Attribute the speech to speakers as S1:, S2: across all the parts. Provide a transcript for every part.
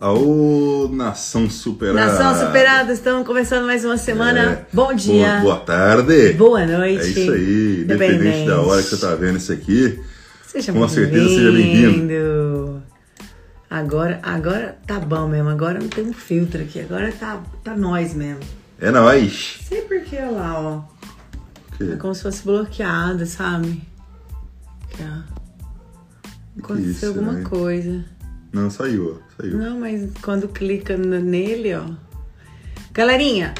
S1: Aô, Nação Superada!
S2: Nação Superada, estamos começando mais uma semana. É. Bom dia.
S1: Boa, boa, tarde.
S2: Boa noite.
S1: É isso aí. Independente da hora que você está vendo isso aqui.
S2: Seja
S1: com certeza seja
S2: bem-vindo. Agora, agora tá bom mesmo. Agora não tem um filtro aqui. Agora tá, tá nós mesmo.
S1: É nós.
S2: Sei porque lá, ó. Que? É como se fosse bloqueado, sabe? Aqui, ó. Aconteceu isso, alguma né? coisa.
S1: Não, saiu, saiu.
S2: Não, mas quando clica nele, ó. Galerinha,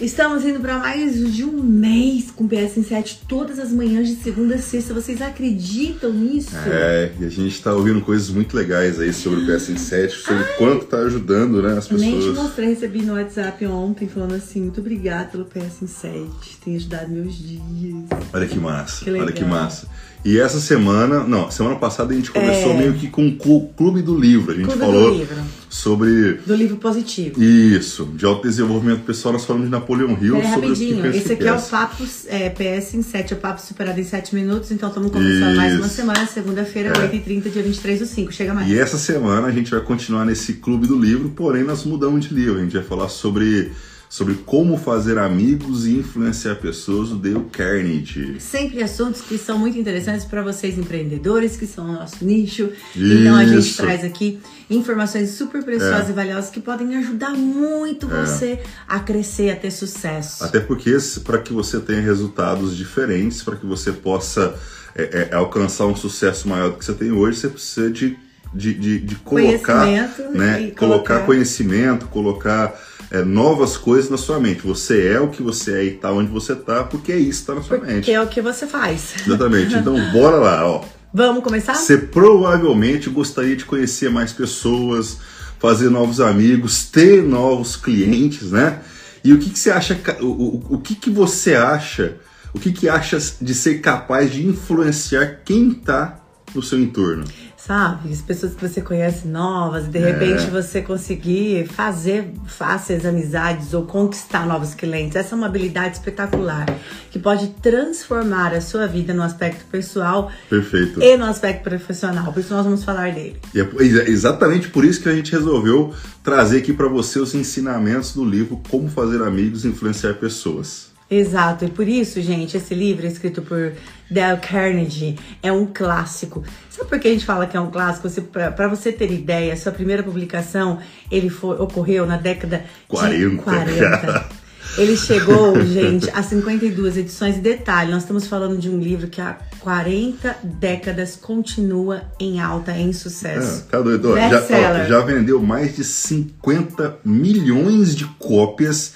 S2: estamos indo para mais de um mês com PS7 todas as manhãs de segunda a sexta. Vocês acreditam nisso?
S1: É, e a gente está ouvindo coisas muito legais aí sobre o PS7, sobre Ai, quanto tá ajudando, né, as pessoas.
S2: Nem te mostrei, recebi no WhatsApp ontem falando assim, muito obrigada pelo PS7, tem ajudado meus dias.
S1: Olha que massa, que olha que massa. E essa semana, não, semana passada a gente começou é... meio que com o Clube do Livro. A gente
S2: Clube
S1: falou
S2: do livro.
S1: sobre.
S2: Do livro positivo.
S1: Isso, de autodesenvolvimento pessoal, nós falamos de Napoleão Hill.
S2: É,
S1: sobre
S2: rapidinho. Esse aqui é o Papo é, PS em 7, é o Papo Superado em 7 minutos. Então estamos começando Isso. mais uma semana, segunda-feira, é. 8h30, dia 23 do 5. Chega mais.
S1: E essa semana a gente vai continuar nesse Clube do Livro, porém nós mudamos de livro. A gente vai falar sobre sobre como fazer amigos e influenciar pessoas, o Dale Carnegie.
S2: Sempre assuntos que são muito interessantes para vocês empreendedores, que são o nosso nicho. Isso. Então a gente traz aqui informações super preciosas é. e valiosas que podem ajudar muito é. você a crescer, a ter sucesso.
S1: Até porque para que você tenha resultados diferentes, para que você possa é, é, alcançar um sucesso maior do que você tem hoje, você precisa de, de, de, de colocar, né, colocar, colocar conhecimento, colocar é, novas coisas na sua mente. Você é o que você é e tá onde você tá, porque é isso que tá na sua
S2: porque
S1: mente.
S2: é o que você faz.
S1: Exatamente. Então, bora lá, ó.
S2: Vamos começar?
S1: Você provavelmente gostaria de conhecer mais pessoas, fazer novos amigos, ter novos clientes, né? E o que, que você acha, o, o, o que, que você acha, o que, que acha de ser capaz de influenciar quem tá no seu entorno?
S2: Sabe? As pessoas que você conhece novas, de repente é. você conseguir fazer fáceis amizades ou conquistar novos clientes. Essa é uma habilidade espetacular que pode transformar a sua vida no aspecto pessoal
S1: Perfeito.
S2: e no aspecto profissional. Por isso nós vamos falar dele.
S1: E é exatamente por isso que a gente resolveu trazer aqui para você os ensinamentos do livro Como Fazer Amigos e Influenciar Pessoas.
S2: Exato, e por isso, gente, esse livro escrito por Dale Carnegie é um clássico. Sabe por que a gente fala que é um clássico? Para você ter ideia, sua primeira publicação ele foi, ocorreu na década
S1: 40.
S2: de 40. Ele chegou, gente, a 52 edições. Detalhe, nós estamos falando de um livro que há 40 décadas continua em alta, em sucesso.
S1: É, tá doido. Já, ó, já vendeu mais de 50 milhões de cópias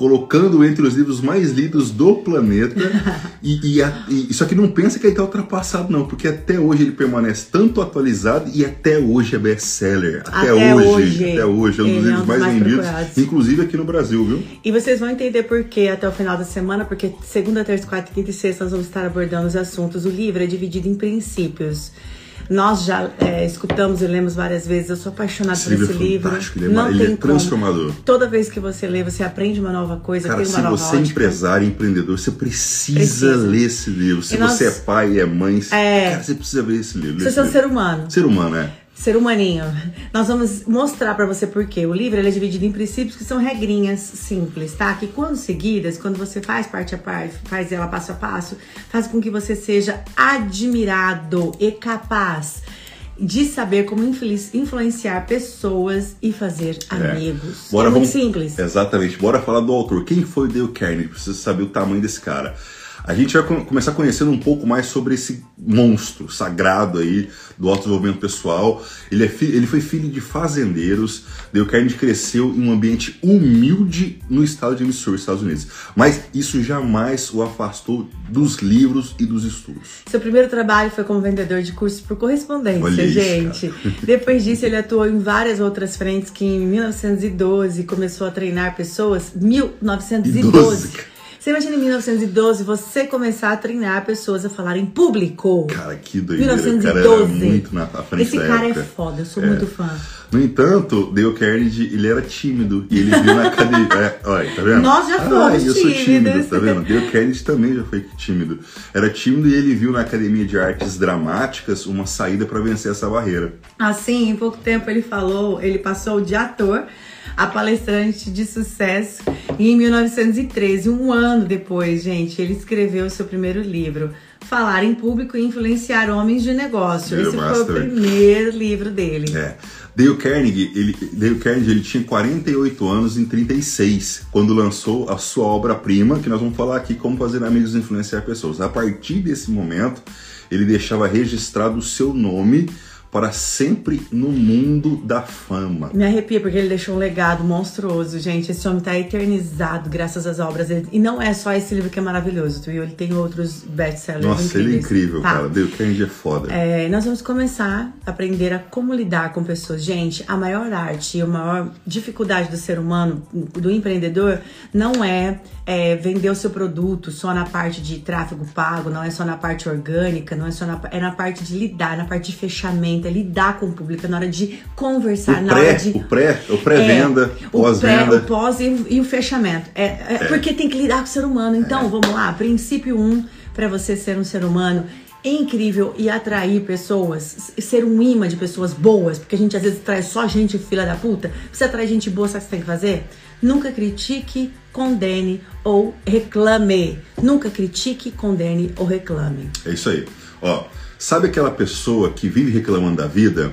S1: colocando entre os livros mais lidos do planeta. e, e, a, e, só que não pensa que ele está ultrapassado, não, porque até hoje ele permanece tanto atualizado e até hoje é best-seller. Até, até hoje, hoje, Até hoje, é um dos livros é um mais, mais vendidos, inclusive aqui no Brasil, viu?
S2: E vocês vão entender por quê até o final da semana, porque segunda, terça, quarta, quinta e sexta nós vamos estar abordando os assuntos. O livro é dividido em princípios. Nós já é, escutamos e lemos várias vezes. Eu sou apaixonada esse por
S1: livro
S2: esse
S1: é
S2: livro.
S1: Ele é, Não ele é transformador.
S2: Como. Toda vez que você lê, você aprende uma nova coisa.
S1: Cara,
S2: tem uma
S1: se você é empresário, empreendedor, você precisa, precisa, ler esse livro. Se nós, você é pai e é mãe, é, cara, você precisa ver esse livro.
S2: Você é um ser humano.
S1: Ser humano, é
S2: ser humaninho. Nós vamos mostrar para você por quê. O livro é dividido em princípios que são regrinhas simples, tá? Que quando seguidas, quando você faz parte a parte, faz ela passo a passo, faz com que você seja admirado e capaz de saber como influenciar pessoas e fazer é. amigos.
S1: Bora,
S2: é muito
S1: vamos,
S2: simples.
S1: Exatamente. Bora falar do autor. Quem foi o Dale Carnegie? Precisa saber o tamanho desse cara. A gente vai começar conhecendo um pouco mais sobre esse monstro sagrado aí do autodesenvolvimento pessoal. Ele, é ele foi filho de fazendeiros. Dale Carnegie cresceu em um ambiente humilde no estado de Missouri, Estados Unidos. Mas isso jamais o afastou dos livros e dos estudos.
S2: Seu primeiro trabalho foi como vendedor de cursos por correspondência, Olha gente. Isso, Depois disso, ele atuou em várias outras frentes que em 1912 começou a treinar pessoas. 1912. 12, Você imagina em 1912 você começar a treinar pessoas a falar em público.
S1: Cara, que doideira. 1912. O cara muito na frente
S2: Esse cara
S1: época.
S2: é foda, eu sou é. muito fã.
S1: No entanto, Dale Carnegie, ele era tímido. E ele viu na academia. É, olha, tá vendo?
S2: Nós já fomos
S1: ah, eu sou tímido, tá vendo? Dale Carnegie também já foi tímido. Era tímido e ele viu na Academia de Artes Dramáticas uma saída para vencer essa barreira.
S2: Assim, em pouco tempo ele falou, ele passou de ator a palestrante de sucesso e em 1913, um ano depois, gente, ele escreveu o seu primeiro livro, Falar em Público e Influenciar Homens de Negócio.
S1: Eu
S2: Esse foi o
S1: também.
S2: primeiro livro dele.
S1: É. Dale Carnegie, ele, Dale Carnegie, ele tinha 48 anos em 36, quando lançou a sua obra-prima, que nós vamos falar aqui como fazer amigos e influenciar pessoas. A partir desse momento, ele deixava registrado o seu nome para sempre no mundo da fama.
S2: Me arrepia porque ele deixou um legado monstruoso, gente. Esse homem tá eternizado graças às obras dele. E não é só esse livro que é maravilhoso, tu viu? Ele tem outros best-sellers
S1: Nossa,
S2: incríveis.
S1: ele é incrível,
S2: Tá.
S1: cara. Dale Carnegie é foda.
S2: É, nós vamos começar a aprender a como lidar com pessoas. Gente, a maior arte e a maior dificuldade do ser humano, do empreendedor, não é, é, vender o seu produto só na parte de tráfego pago, não é só na parte orgânica, não é só na, é na parte de lidar, na parte de fechamento, é lidar com o público, é na hora de conversar,
S1: O
S2: na
S1: pré,
S2: hora de
S1: o pré, o pré-venda,
S2: é, o pré,
S1: pós-venda.
S2: o pós e, e o fechamento. É, é, Porque tem que lidar com o ser humano. Então, vamos lá. Princípio 1, um, para você ser um ser humano incrível e atrair pessoas, ser um imã de pessoas boas, porque a gente às vezes traz só gente filha da puta. Você atrair gente boa, sabe o que você tem que fazer? Nunca critique, condene ou reclame. Nunca critique, condene ou reclame.
S1: É isso aí. Ó, sabe aquela pessoa que vive reclamando da vida?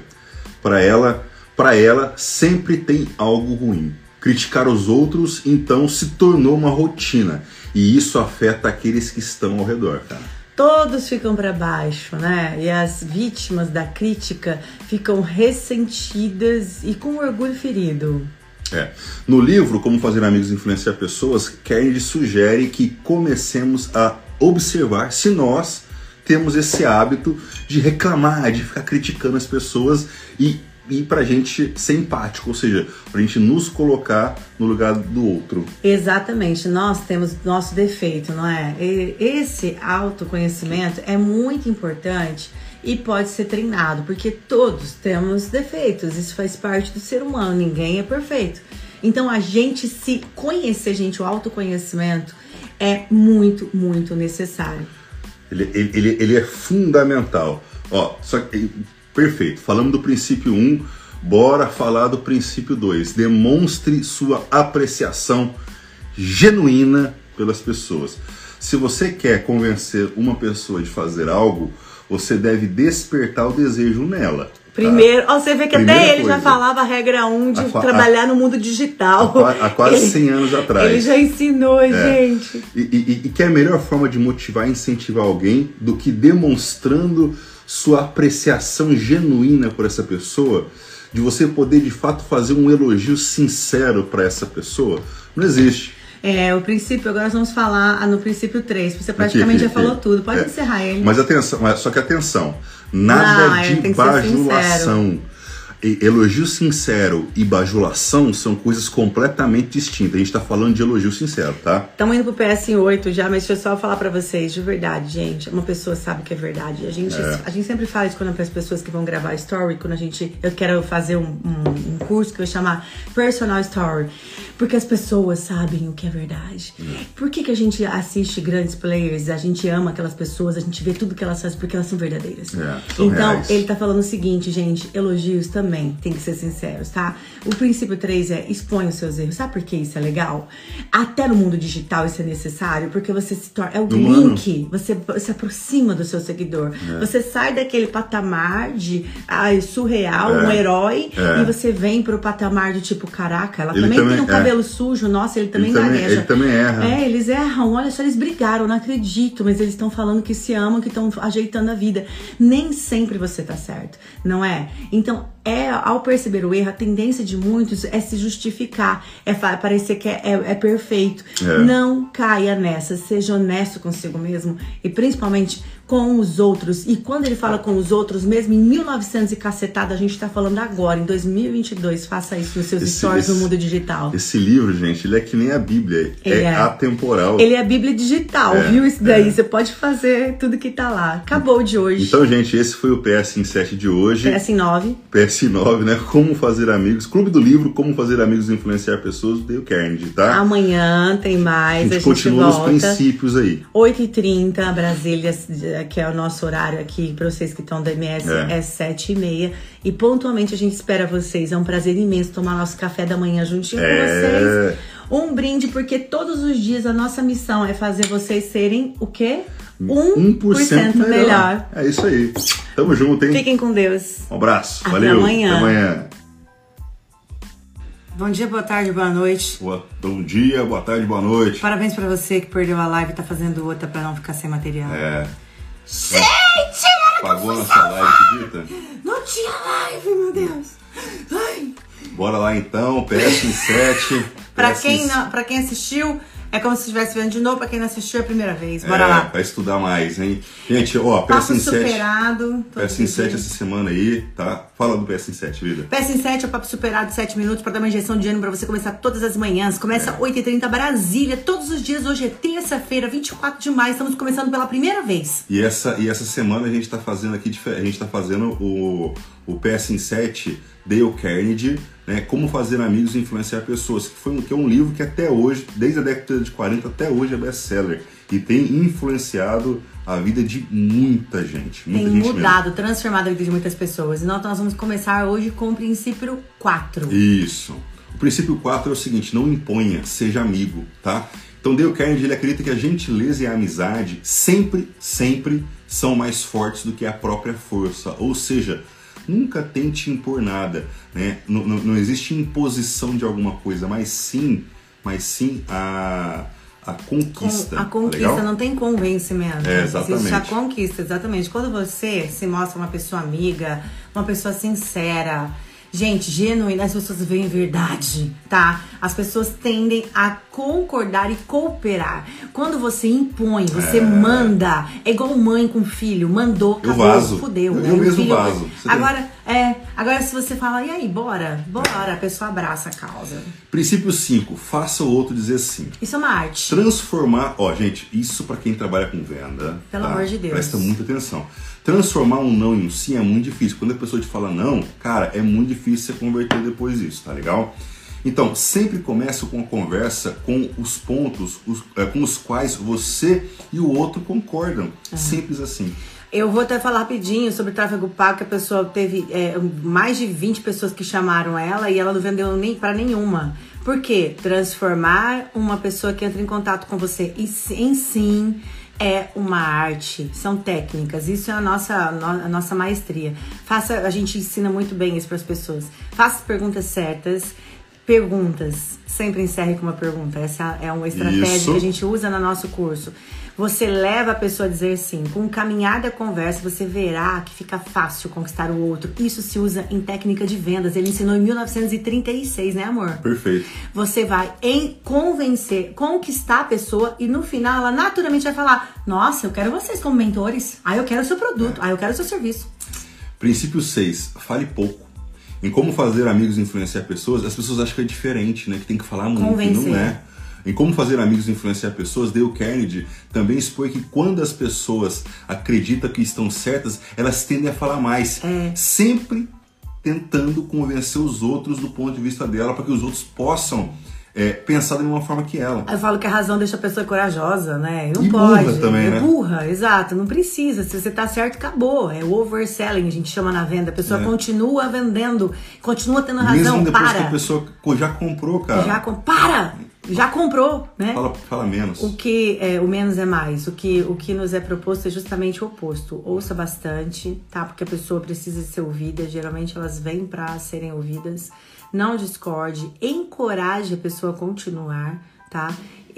S1: Para ela, para ela sempre tem algo ruim. Criticar os outros então se tornou uma rotina e isso afeta aqueles que estão ao redor, cara.
S2: Todos ficam para baixo, né? E as vítimas da crítica ficam ressentidas e com orgulho ferido.
S1: É. No livro Como Fazer Amigos e Influenciar Pessoas, Carnegie sugere que comecemos a observar se nós temos esse hábito de reclamar, de ficar criticando as pessoas e, e pra gente ser empático, ou seja, pra gente nos colocar no lugar do outro.
S2: Exatamente, nós temos nosso defeito, não é? E esse autoconhecimento é muito importante e pode ser treinado, porque todos temos defeitos, isso faz parte do ser humano, ninguém é perfeito. Então a gente se conhecer, gente, o autoconhecimento é muito, muito necessário.
S1: Ele, ele, ele, é fundamental. Ó, só que, perfeito. Falamos do princípio 1, bora falar do princípio 2. Demonstre sua apreciação genuína pelas pessoas. Se você quer convencer uma pessoa de fazer algo, você deve despertar o desejo nela.
S2: Primeiro, ó, você vê que
S1: Primeira
S2: até ele já
S1: coisa.
S2: falava a regra 1 de
S1: Há qua-
S2: trabalhar no mundo digital.
S1: Há qua- há quase
S2: Ele-
S1: 100 anos atrás.
S2: Ele já ensinou, gente.
S1: E, e, e que é a melhor forma de motivar e incentivar alguém do que demonstrando sua apreciação genuína por essa pessoa, de você poder de fato fazer um elogio sincero para essa pessoa, não existe.
S2: É, o princípio, agora nós vamos falar ah, no princípio 3. Você praticamente
S1: Aqui,
S2: já
S1: aqui,
S2: falou tudo. Pode
S1: É.
S2: encerrar ele.
S1: Mas atenção, só que atenção, nada
S2: é,
S1: de bajulação. Elogio sincero e bajulação são coisas completamente distintas. A gente está falando de elogio sincero, tá?
S2: Estamos indo pro PS8 já, mas deixa eu só falar pra vocês, de verdade, gente. Uma pessoa sabe que é verdade. A gente,
S1: É.
S2: a gente sempre fala isso quando para as pessoas que vão gravar story, quando a gente. Eu quero fazer um, um- um curso que vai chamar Personal Story. Porque as pessoas sabem o que é verdade. Por que, que a gente assiste grandes players, a gente ama aquelas pessoas, a gente vê tudo que elas fazem porque elas são verdadeiras.
S1: É, são
S2: então,
S1: reais.
S2: ele tá falando o seguinte, gente, elogios também tem que ser sinceros, tá? O princípio 3 é expõe os seus erros. Sabe por que isso é legal? Até no mundo digital isso é necessário, porque você se torna. É o link, você se aproxima do seu seguidor. Você sai daquele patamar de ai, surreal,
S1: É.
S2: um herói,
S1: É.
S2: e você vem pro patamar do tipo, caraca, ela também,
S1: também-
S2: tem um
S1: é.
S2: cabelo sujo, nossa, ele também
S1: Ele também-
S2: gagueja.
S1: ele também erra.
S2: É, eles erram. Olha só, eles brigaram, não acredito, mas eles estão falando que se amam, que estão ajeitando a vida. Nem sempre você tá certo, não é? Então, é ao perceber o erro, a tendência de muitos é se justificar, é parecer que é, é- é perfeito.
S1: É.
S2: Não caia nessa, seja honesto consigo mesmo e principalmente com os outros. E quando ele fala com os outros, mesmo em 1900 e cacetada, a gente tá falando agora, em 2022, faça isso nos seus
S1: Esse-
S2: stories no
S1: esse-
S2: mundo digital.
S1: Esse livro, gente, ele é que nem a Bíblia, é,
S2: é.
S1: atemporal.
S2: Ele é a Bíblia digital,
S1: É,
S2: viu? Isso daí,
S1: é.
S2: você pode fazer tudo que tá lá. Acabou de hoje.
S1: Então, gente, esse foi o PS em 7 de hoje.
S2: PS9.
S1: PS9, né? Como fazer amigos. Clube do livro, Como fazer amigos e influenciar pessoas, Dale Carnegie, tá?
S2: Amanhã tem
S1: a
S2: mais,
S1: gente
S2: a gente
S1: continua nos
S2: volta.
S1: princípios aí.
S2: 8h30, Brasília, que é o nosso horário aqui, para vocês que estão do MS,
S1: É.
S2: é, 7h30. E pontualmente a gente espera vocês. É um prazer imenso tomar nosso café da manhã juntinho
S1: É.
S2: com vocês. Um brinde, porque todos os dias a nossa missão é fazer vocês serem o quê? 1%, melhor.
S1: É isso aí. Tamo junto, hein?
S2: Fiquem com Deus.
S1: Um abraço.
S2: Até
S1: Valeu.
S2: amanhã.
S1: Até amanhã.
S2: Bom dia, boa tarde, boa noite.
S1: Boa- bom dia, boa tarde, boa noite.
S2: Parabéns pra você que perdeu a live e tá fazendo outra pra não ficar sem material.
S1: É.
S2: Gente,
S1: Pagou nossa live, acredita?
S2: não tinha live, meu Deus. Ai.
S1: Bora lá então, PS em 7.
S2: Pra
S1: PS
S2: quem,
S1: em-
S2: não, pra quem assistiu, é como se estivesse vendo de novo. Pra quem não assistiu, é a primeira vez. Bora
S1: é,
S2: lá.
S1: Vai estudar mais, hein? Gente, ó, PS
S2: Papo
S1: em 7.
S2: superado. todos
S1: PS em
S2: os
S1: 7
S2: dias.
S1: essa semana aí, tá? Fala do PS em 7, vida.
S2: PS em 7 é o papo superado de 7 minutos pra dar uma injeção de ânimo pra você começar todas as manhãs. Começa 8h30 Brasília, todos os dias. Hoje é terça-feira, 24 de maio. Estamos começando pela primeira vez.
S1: E essa, e essa semana a gente tá fazendo aqui, a gente tá fazendo o, o PS em 7 Dale Carnegie, né? Como fazer amigos e influenciar pessoas, que, foi um, que é um livro que até hoje, desde a década de 40 até hoje é best-seller. E tem influenciado a vida de muita gente. Muita
S2: Tem
S1: gente mesmo.
S2: mudado, transformado a vida de muitas pessoas. Então nós vamos começar hoje com o princípio 4.
S1: Isso. O princípio 4 é o seguinte, não imponha, seja amigo, tá? Então Dale Carnegie ele acredita que a gentileza e a amizade sempre, sempre são mais fortes do que a própria força. Ou seja, nunca tente impor nada, né? Não, não, não existe imposição de alguma coisa, mas sim, mas sim a, a conquista.
S2: Com- a
S1: tá
S2: conquista
S1: legal?
S2: não tem convencimento.
S1: É, exatamente.
S2: Existe a conquista, exatamente. Quando você se mostra uma pessoa amiga, uma pessoa sincera, gente, genuína, as pessoas veem verdade, tá? As pessoas tendem a concordar e cooperar. Quando você impõe, você manda, é igual mãe com filho, mandou,
S1: Eu
S2: acabou,
S1: vazo.
S2: fudeu.
S1: Eu-
S2: né?
S1: eu mesmo
S2: filho-.
S1: Você tem-
S2: Agora, é, agora se você fala, e aí, bora, bora, a pessoa abraça a causa.
S1: Princípio 5, faça o outro dizer sim.
S2: Isso é uma arte.
S1: Transformar, ó, gente, isso pra quem trabalha com venda.
S2: Pelo
S1: tá?
S2: amor de Deus.
S1: Presta muita atenção. Transformar um não em um sim é muito difícil. Quando a pessoa te fala não, cara, é muito difícil você converter depois disso, tá legal? Então, sempre começa com a conversa com os pontos os- é, com os quais você e o outro concordam. Simples assim.
S2: Eu vou até falar rapidinho sobre o tráfego pago, que a pessoa teve é, mais de 20 pessoas que chamaram ela e ela não vendeu nem para nenhuma. Por quê? Transformar uma pessoa que entra em contato com você e em sim é uma arte, são técnicas. Isso é a nossa, no- a nossa maestria. Faça, a gente ensina muito bem isso para as pessoas. Faça as perguntas certas. Perguntas. Sempre encerre com uma pergunta. Essa é uma estratégia
S1: Isso.
S2: que a gente usa no nosso curso. Você leva a pessoa a dizer sim. Com o caminhar da conversa, você verá que fica fácil conquistar o outro. Isso se usa em técnica de vendas. Ele ensinou em 1936, né, amor?
S1: Perfeito.
S2: Você vai em convencer, conquistar a pessoa e no final ela naturalmente vai falar: Nossa, eu quero vocês como mentores. Ah, eu quero o seu produto. Ah, eu quero o seu serviço.
S1: Princípio 6, fale pouco. Em como fazer amigos e influenciar pessoas, as pessoas acham que é diferente, né? Que tem que falar muito,
S2: Convencer.
S1: não é. Em como fazer amigos e influenciar pessoas, Dale Carnegie também expõe que quando as pessoas acreditam que estão certas, elas tendem a falar mais.
S2: É.
S1: Sempre tentando convencer os outros do ponto de vista dela, para que os outros possam é, pensar da mesma forma que ela.
S2: Eu falo que a razão deixa a pessoa corajosa, né? Não
S1: E burra
S2: pode.
S1: também,
S2: é
S1: né?
S2: burra, exato. Não precisa. Se você tá certo, acabou. É o overselling, a gente chama na venda. A pessoa
S1: É.
S2: continua vendendo, continua tendo razão.
S1: Mesmo depois
S2: para.
S1: que a pessoa já comprou, cara.
S2: Já com... Para! Já comprou, né?
S1: Fala, fala menos.
S2: O que é, o menos é mais. O que, o que nos é proposto é justamente o oposto. Ouça bastante, tá? Porque a pessoa precisa ser ouvida. Geralmente elas vêm para serem ouvidas. Não discorde, encoraje a pessoa a continuar, tá?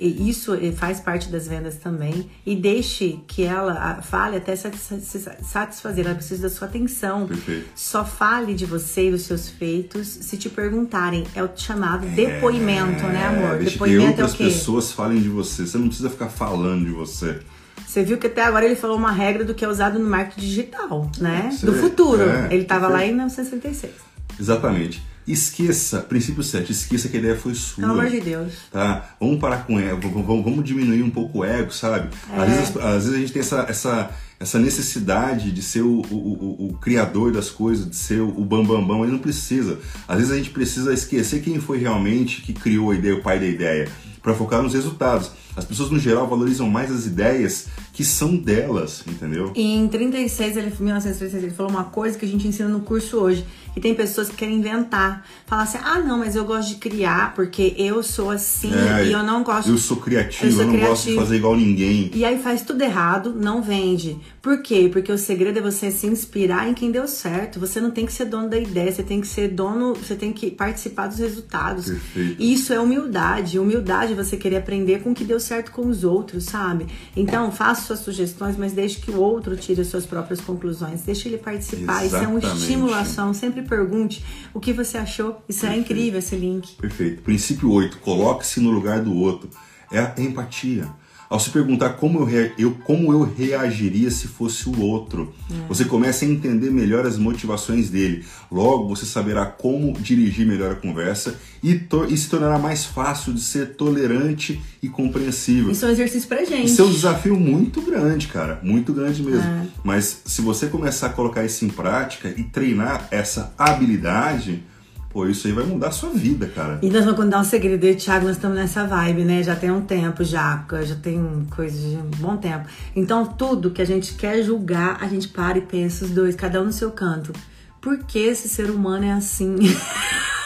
S2: Isso eh, faz parte das vendas também. E deixe que ela ah, fale até satisfazer. Ela precisa da sua atenção.
S1: Perfeito.
S2: Só fale de você e dos seus feitos se te perguntarem. É o chamado depoimento, né, amor?
S1: Deixa que
S2: Depoimento é o quê?
S1: pessoas falem de você. Você não precisa ficar falando de você.
S2: Você viu que até agora ele falou uma regra do que é usado no marketing digital, né?
S1: Sim,
S2: do futuro.
S1: é,
S2: ele estava lá em 1966.
S1: Exatamente. Esqueça, princípio 7, esqueça que a ideia foi sua.
S2: Pelo amor de Deus.
S1: Tá? Vamos parar com ego, vamos, vamos diminuir um pouco o ego, sabe?
S2: É.
S1: Às, vezes, às vezes a gente tem essa, essa, essa necessidade de ser o, o, o, o criador das coisas, de ser o bambambam, bam, bam, mas não precisa. Às vezes a gente precisa esquecer quem foi realmente que criou a ideia, o pai da ideia, para focar nos resultados. As pessoas, no geral, valorizam mais as ideias que são delas, entendeu?
S2: Em 36, ele, 1936, ele falou uma coisa que a gente ensina no curso hoje. Que tem pessoas que querem inventar. Falar assim, ah, não, mas eu gosto de criar porque eu sou assim
S1: É,
S2: e eu não gosto...
S1: Eu sou criativo, eu,
S2: Eu sou
S1: não gosto de
S2: criativo.
S1: fazer igual ninguém.
S2: E aí faz tudo errado, não vende. Por quê? Porque o segredo é você se inspirar em quem deu certo. Você não tem que ser dono da ideia, você tem que ser dono, você tem que participar dos resultados.
S1: Perfeito.
S2: E isso é humildade. Humildade é você querer aprender com o que deu certo com os outros, sabe? Então, faça suas sugestões, mas deixe que o outro tire as suas próprias conclusões. Deixe ele participar. Isso é uma
S1: Exatamente.
S2: estimulação. Sempre pergunte o que você achou. Isso é
S1: Perfeito.
S2: incrível, esse link.
S1: Perfeito. Princípio 8. Coloque-se no lugar do outro. É a empatia. Ao se perguntar como eu, eu- como eu reagiria se fosse o outro, você começa a entender melhor as motivações dele. Logo, você saberá como dirigir melhor a conversa e, e se tornará mais fácil de ser tolerante e compreensível.
S2: Isso é um exercício pra gente.
S1: Isso é um desafio muito grande, cara. Muito grande mesmo.
S2: É.
S1: Mas se você começar a colocar isso em prática e treinar essa habilidade, pô, isso aí vai mudar a sua vida, cara.
S2: E nós vamos contar um segredo, eu e o Thiago, nós estamos nessa vibe, né? Já tem um tempo, já, já tem coisa de um bom tempo. Então, tudo que a gente quer julgar, a gente para e pensa os dois, cada um no seu canto. Por que esse ser humano é assim?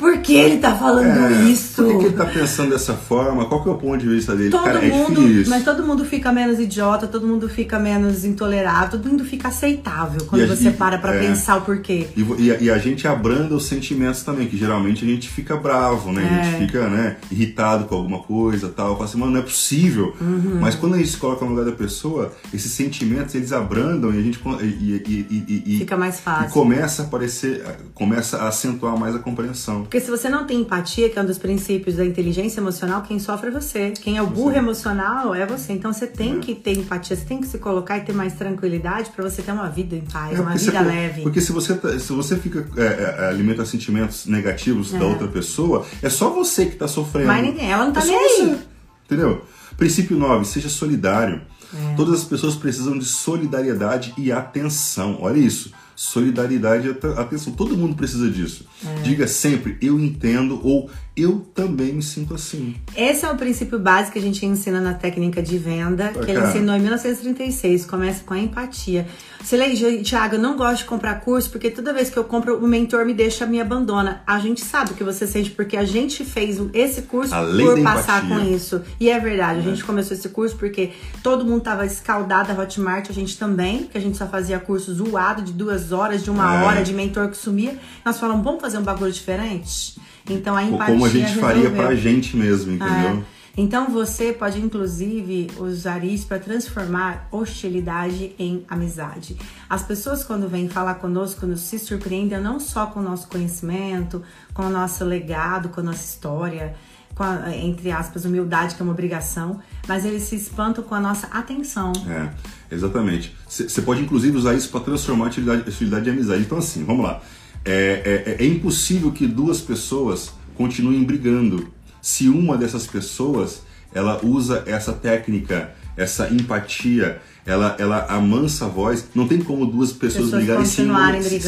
S2: Por que ele tá falando
S1: É,
S2: isso?
S1: Por que, ele tá pensando dessa forma? Qual que é o ponto de vista dele?
S2: Todo
S1: cara,
S2: mundo,
S1: é difícil.
S2: mas todo mundo fica menos idiota, todo mundo fica menos intolerável, todo mundo fica aceitável quando
S1: E a
S2: você
S1: gente-
S2: para pra
S1: é.
S2: pensar o porquê.
S1: E, e a, e a gente abranda os sentimentos também, que geralmente a gente fica bravo, né? A
S2: É.
S1: gente fica, né, irritado com alguma coisa tal. Fala assim, mano, não é possível.
S2: Uhum.
S1: Mas quando a gente se coloca no lugar da pessoa, esses sentimentos eles abrandam e a gente e, e- e- e- e-
S2: Fica mais
S1: e
S2: fácil.
S1: começa a aparecer, começa a acentuar mais a compreensão.
S2: Porque se você não tem empatia, que é um dos princípios da inteligência emocional, quem sofre é você. Quem é o burro emocional é você. Então você tem que ter empatia, você tem que se colocar e ter mais tranquilidade pra você ter uma vida em paz,
S1: É,
S2: uma vida
S1: você-
S2: leve.
S1: Porque se você, tá- se você fica é, é, alimenta sentimentos negativos da outra pessoa, é só você que tá sofrendo.
S2: Mas ninguém, ela não tá
S1: É
S2: nem aí.
S1: você, Entendeu? Princípio 9, seja solidário.
S2: É.
S1: Todas as pessoas precisam de solidariedade e atenção. Olha isso. Solidariedade e at- atenção. Todo mundo precisa disso.
S2: É.
S1: Diga sempre, eu entendo ou eu também me sinto assim.
S2: Esse é o princípio básico que a gente ensina na técnica de venda, que ele
S1: Cara.
S2: ensinou em 1936. Começa com a empatia. Você lê, Thiago, eu não gosto de comprar curso porque toda vez que eu compro, o mentor me deixa, me abandona. A gente sabe o que você sente porque a gente fez esse curso por
S1: da
S2: passar
S1: empatia.
S2: com isso. E é verdade, a gente começou esse curso porque todo mundo tava escaldado a Hotmart, a gente também, que a gente só fazia curso zoado de duas horas, de uma
S1: É.
S2: hora, de mentor que sumia. Nós falamos, vamos fazer um bagulho diferente? Então a
S1: Ou
S2: empatia
S1: como a gente faria
S2: resolveu.
S1: pra gente mesmo, entendeu?
S2: É. Então você pode inclusive usar isso para transformar hostilidade em amizade. As pessoas quando vêm falar conosco nos se surpreendem não só com o nosso conhecimento, com o nosso legado, com a nossa história, com a, entre aspas, humildade que é uma obrigação, mas eles se espantam com a nossa atenção.
S1: É, exatamente. Você pode inclusive usar isso para transformar a atividade, atividade de amizade. Então, assim, vamos lá. É, é- é impossível que duas pessoas continuem brigando se uma dessas pessoas ela usa essa técnica, essa empatia, ela, ela amansa a voz. Não tem como duas pessoas,
S2: Pessoas
S1: brigarem se uma,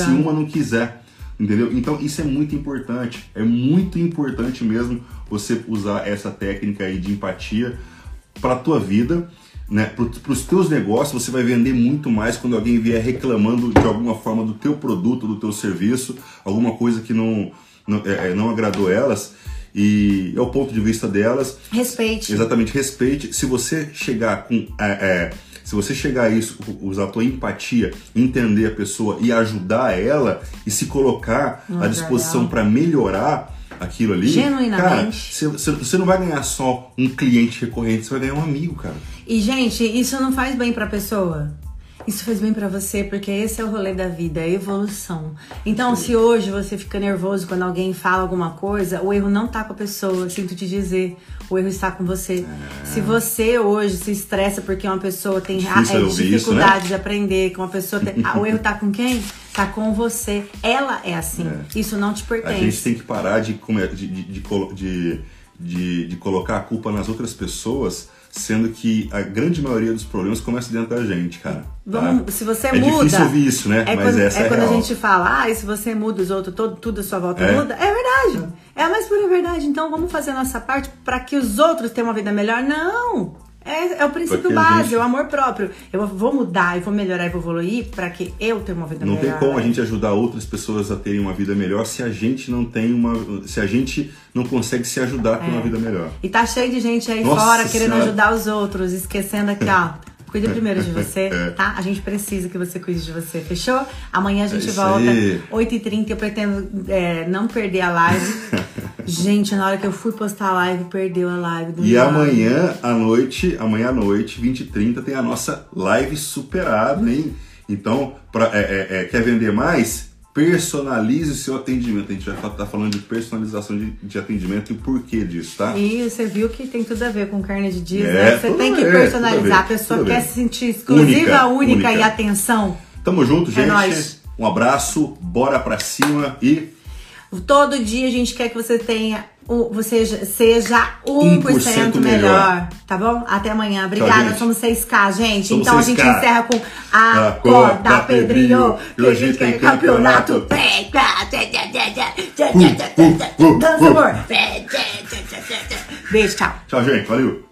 S1: se uma não quiser. Entendeu? Então isso é muito importante. É muito importante mesmo você usar essa técnica aí de empatia para a tua vida, né? Para os teus negócios, você vai vender muito mais quando alguém vier reclamando de alguma forma do teu produto, do teu serviço, alguma coisa que não, não, é, é, não agradou elas. E é o ponto de vista delas.
S2: Respeite.
S1: Exatamente, respeite. Se você chegar com. é, é, se você chegar a isso, usar a tua empatia, entender a pessoa e ajudar ela e se colocar à
S2: Ajudar
S1: disposição para melhorar aquilo ali,
S2: Genuinamente.
S1: cara, você, não vai ganhar só um cliente recorrente, você vai ganhar um amigo, cara.
S2: E, gente, isso não faz bem pra pessoa. Isso faz bem pra você, porque esse é o rolê da vida, é evolução. Então, se hoje você fica nervoso quando alguém fala alguma coisa, o erro não tá com a pessoa, sinto te dizer. O erro está com você. Se você hoje se estressa porque uma pessoa tem é,
S1: ouvir isso,
S2: dificuldade
S1: né?
S2: de aprender, que uma pessoa tem. Ah, o erro tá com quem? Tá com você. Ela é assim. Isso não te
S1: A
S2: pertence.
S1: gente tem que parar de, de, de, de, de, colocar a culpa nas outras pessoas, sendo que a grande maioria dos problemas começa dentro da gente, cara. tá?
S2: Vamos, se você
S1: é
S2: muda.
S1: difícil ouvir isso, né?
S2: É
S1: Mas
S2: quando,
S1: essa é,
S2: é quando a
S1: real.
S2: gente fala, ah, e se você muda os outros, todo, tudo à sua volta
S1: É.
S2: muda. É verdade. É a mais pura verdade. Então vamos fazer a nossa parte para que os outros tenham uma vida melhor? Não! É, é o princípio
S1: Porque
S2: base,
S1: gente-
S2: é o amor próprio. Eu vou mudar, eu vou melhorar, eu vou evoluir para que eu tenha uma vida
S1: Não
S2: melhor.
S1: tem como a gente ajudar outras pessoas a terem uma vida melhor se a gente não tem uma. se a gente não consegue se ajudar a ter uma vida melhor.
S2: E tá cheio de gente aí
S1: Nossa
S2: fora querendo
S1: Senhora.
S2: ajudar os outros, esquecendo aqui, ó. Cuide primeiro de você,
S1: É.
S2: tá? A gente precisa que você cuide de você, fechou? Amanhã a gente
S1: É
S2: volta,
S1: aí.
S2: 8h30. Eu pretendo é, não perder a live. gente, na hora que eu fui postar a live, perdeu a live do
S1: E amanhã à noite, amanhã à noite, 20h30, tem a nossa live superada, hein? Então, pra, é, é, é, quer vender mais? Personalize o seu atendimento. A gente vai estar falando de personalização de, de atendimento e o porquê disso, tá?
S2: E você viu que tem tudo a ver com carne de dia,
S1: É,
S2: né? Você tem que personalizar.
S1: a
S2: a pessoa quer se sentir exclusiva, única,
S1: Única,
S2: e
S1: única.
S2: atenção.
S1: Tamo junto,
S2: É
S1: gente.
S2: nóis.
S1: Um abraço, bora pra cima e
S2: Todo dia a gente quer que você tenha, você seja- seja 1%,
S1: 1%
S2: melhor,
S1: melhor.
S2: tá bom? Até amanhã. Obrigada,
S1: gente.
S2: somos 6K, gente.
S1: Somos
S2: então a
S1: 6K.
S2: gente encerra com Acorda,
S1: Acorda,
S2: Pedrinho.
S1: Pedrinho. E hoje
S2: gente
S1: tem
S2: campeonato. Dança, amor. Beijo, tchau.
S1: tchau, gente. Valeu.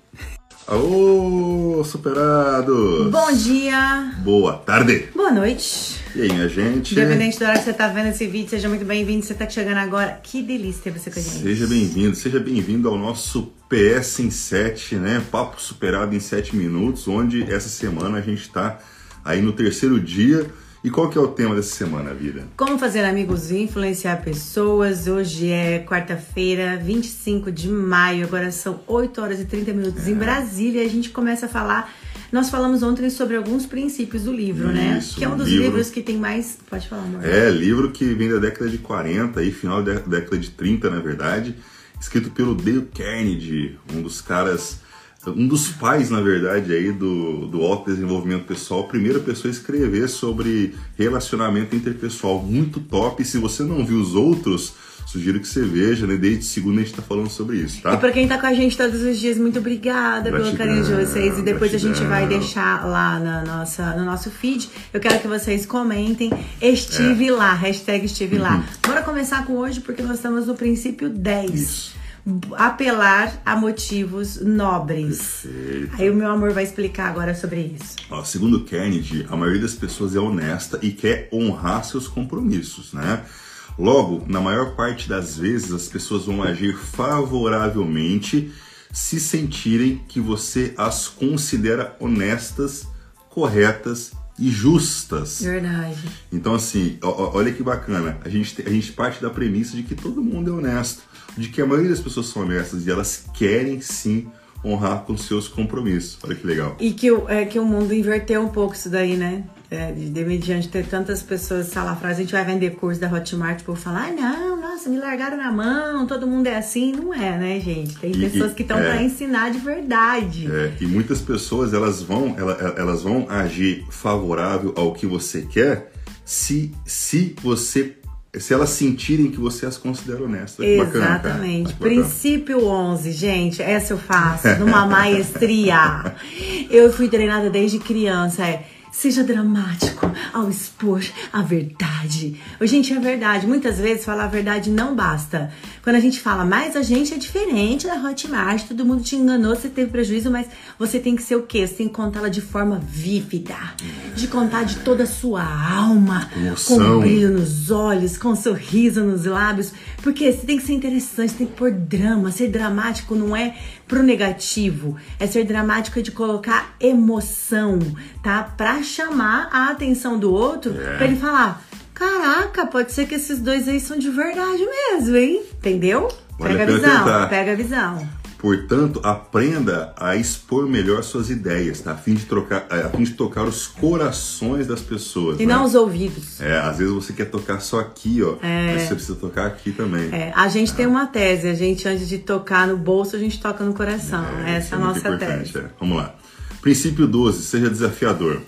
S1: Ô, superados.
S2: Bom dia,
S1: Boa tarde.
S2: boa noite.
S1: E aí, minha gente?
S2: Independente da hora que você tá vendo esse vídeo, seja muito bem-vindo. Você tá chegando agora. Que delícia ter você com a gente.
S1: Seja bem-vindo, seja bem-vindo ao nosso PS em 7, né? Papo superado em 7 minutos, onde essa semana a gente tá aí no terceiro dia. E qual que é o tema dessa semana, vida?
S2: Como fazer amigos e influenciar pessoas. Hoje é quarta-feira, 25 de maio. Agora são 8 horas e 30 minutos
S1: É.
S2: em Brasília. E a gente começa a falar. Nós falamos ontem sobre alguns princípios do livro, né?
S1: Isso,
S2: Que é um dos
S1: livro.
S2: livros que tem mais. Pode falar, amor.
S1: É, livro que vem da década de 40 e final da década de 30, na verdade, escrito pelo Dale Carnegie, um dos caras, um dos pais, na verdade, aí do, do alto desenvolvimento pessoal, a primeira pessoa a escrever sobre relacionamento interpessoal, muito top. Se você não viu os outros, sugiro que você veja, né? Desde segunda a gente tá falando sobre isso, tá?
S2: E pra quem tá com a gente todos os dias, muito obrigada pelo
S1: Gratidão,
S2: carinho de vocês. E depois a gente
S1: gratidão.
S2: vai deixar lá na nossa, no nosso feed. Eu quero que vocês comentem. Estive
S1: É.
S2: lá, hashtag estive lá. Bora começar com hoje, porque nós estamos no princípio 10.
S1: Isso.
S2: Apelar a motivos nobres.
S1: Perfeito.
S2: Aí o meu amor vai explicar agora sobre isso.
S1: Ó, segundo Kennedy, a maioria das pessoas é honesta e quer honrar seus compromissos, né? Logo, na maior parte das vezes, as pessoas vão agir favoravelmente se sentirem que você as considera honestas, corretas e justas.
S2: Verdade.
S1: Então, assim, ó- olha que bacana. A gente, te- a gente parte da premissa de que todo mundo é honesto, de que a maioria das pessoas são honestas e elas querem sim honrar com seus compromissos. Olha que legal.
S2: E que, o- é, que o mundo inverteu um pouco isso daí, né? É, de, de mediante ter tantas pessoas salafradas, a gente vai vender curso da Hotmart, o povo fala, ah, não, nossa, me largaram na mão, todo mundo é assim. Não é, né, gente? Tem
S1: E-
S2: pessoas que estão
S1: é.
S2: pra ensinar de verdade.
S1: É, e muitas pessoas elas vão, ela- elas vão agir favorável ao que você quer se, se você se elas sentirem que você as considera honestas.
S2: Exatamente.
S1: Bacana.
S2: Princípio 11, gente, essa eu faço numa maestria. Eu fui treinada desde criança, é Seja dramático ao expor a verdade. Gente, é verdade. Muitas vezes falar a verdade não basta. Quando a gente fala, mas a gente é diferente da Hotmart, todo mundo te enganou, você teve prejuízo, mas você tem que ser o quê? Você tem que contá-la de forma vívida. De contar de toda a sua alma. Com brilho nos olhos, com um sorriso nos lábios. Porque você tem que ser interessante, tem que pôr drama. Ser dramático não é pro negativo. É ser dramático é de colocar emoção, tá? Pra chamar a atenção do outro,
S1: É.
S2: pra ele falar: Caraca, pode ser que esses dois aí são de verdade mesmo, hein? Entendeu?
S1: Vale
S2: pega
S1: a
S2: visão,
S1: tentar.
S2: pega a visão.
S1: Portanto, aprenda a expor melhor suas ideias, tá? A fim de, trocar, a fim de tocar os corações das pessoas.
S2: E
S1: né?
S2: não os ouvidos.
S1: É, às vezes você quer tocar só aqui, ó. Mas você precisa tocar aqui também.
S2: É, a gente tem uma tese, a gente antes de tocar no bolso, a gente toca no coração.
S1: É,
S2: Essa é a
S1: muito
S2: nossa tese.
S1: é. Vamos lá. Princípio 12, seja desafiador.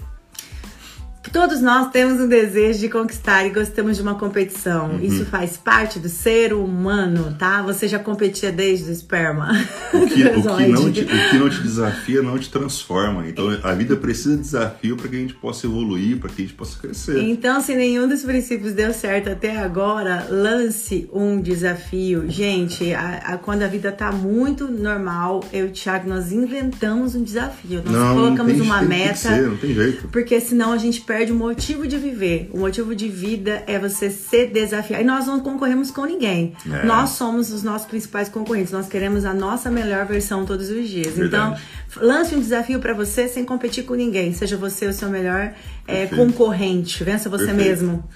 S2: Todos nós temos um desejo de conquistar e gostamos de uma competição. Uhum. Isso faz parte do ser humano, tá? Você já competia desde o esperma.
S1: O que, o que, não, te, o que não te desafia não te transforma. Então a vida precisa de desafio para que a gente possa evoluir, para que a gente possa crescer.
S2: Então, se nenhum dos princípios deu certo até agora, lance um desafio. Gente, a, a, quando a vida tá muito normal, eu e o Thiago, nós inventamos um desafio. Nós não, colocamos
S1: não
S2: tem, uma
S1: tem
S2: meta.
S1: Ser, não tem jeito.
S2: Porque senão a gente perde perde o motivo de viver. O motivo de vida é você se desafiar. E nós não concorremos com ninguém. É. Nós somos os nossos principais concorrentes. Nós queremos a nossa melhor versão todos os dias.
S1: Verdade.
S2: Então, lance um desafio para você sem competir com ninguém. Seja você o seu melhor é, concorrente. Vença você Perfeito. mesmo.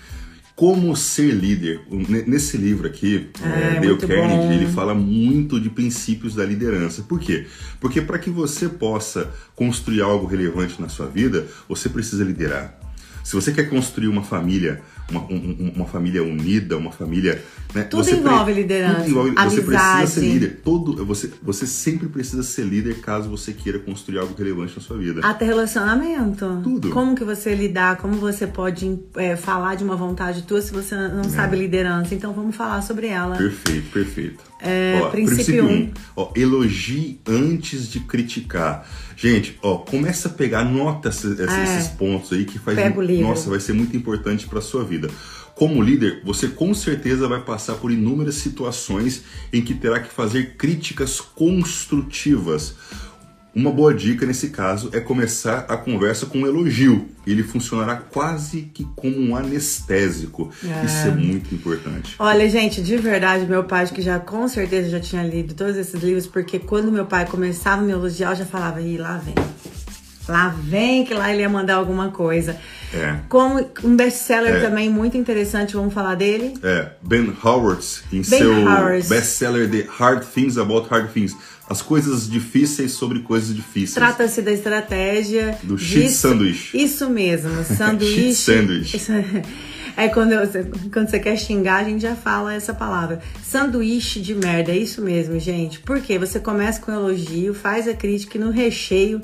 S1: Como ser líder. Nesse livro aqui, é, é, Dale Carnegie, ele fala muito de princípios da liderança. Por quê? Porque para que você possa construir algo relevante na sua vida, você precisa liderar. Se você quer construir uma família, uma, um, uma família unida, uma família. Né,
S2: tudo envolve pre... liderança. Tudo envolve,
S1: você precisa ser líder. Todo, você, você sempre precisa ser líder caso você queira construir algo relevante na sua vida.
S2: Até relacionamento.
S1: Tudo.
S2: Como que você lidar, como você pode é, falar de uma vontade tua se você não é. sabe liderança. Então vamos falar sobre ela.
S1: Perfeito, perfeito.
S2: É, ó, princípio 1. Um.
S1: Ó, elogie antes de criticar. Gente, ó, começa a pegar, nota esses, é. esses pontos aí que faz.
S2: Pega o livro.
S1: Nossa, vai ser muito importante para sua vida. Como líder, você com certeza vai passar por inúmeras situações em que terá que fazer críticas construtivas. Uma boa dica nesse caso é começar a conversa com um elogio. Ele funcionará quase que como um anestésico. É. Isso é muito importante.
S2: Olha, gente, de verdade, meu pai, que já com certeza já tinha lido todos esses livros, porque quando meu pai começava a me elogiar, eu já falava, ih, lá vem. Lá vem que lá ele ia mandar alguma coisa.
S1: É.
S2: Como um best-seller é. também muito interessante, vamos falar dele.
S1: É, Ben Howard, em ben seu best-seller de Hard Things About Hard Things as coisas difíceis sobre coisas difíceis.
S2: Trata-se da estratégia
S1: do cheat sanduíche.
S2: Isso mesmo, sanduíche.
S1: sanduíche.
S2: É quando, quando você quer xingar, a gente já fala essa palavra. Sanduíche de merda, é isso mesmo, gente. Porque você começa com elogio, faz a crítica e no recheio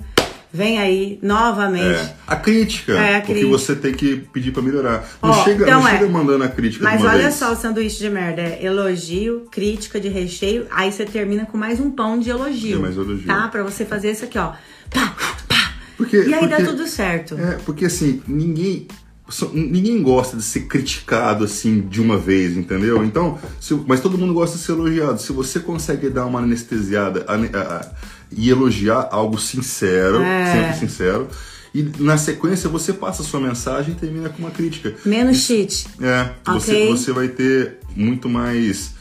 S2: vem aí novamente.
S1: É, a crítica, é, a crítica. o que você tem que pedir para melhorar. Não
S2: oh,
S1: chega,
S2: então
S1: não
S2: é.
S1: chega mandando a crítica
S2: Mas olha
S1: vez.
S2: só o sanduíche de merda, é elogio, crítica de recheio, aí você termina com mais um pão de elogio.
S1: É mais elogio.
S2: Tá? Para você fazer isso aqui, ó. Pá, pá. Porque, e aí porque, dá tudo certo.
S1: É, porque assim, ninguém ninguém gosta de ser criticado assim de uma vez, entendeu? Então, se, mas todo mundo gosta de ser elogiado. Se você consegue dar uma anestesiada, a, a, e elogiar algo sincero, é. sempre sincero. E na sequência você passa a sua mensagem e termina com uma crítica.
S2: Menos cheat.
S1: É, okay. você, você vai ter muito mais.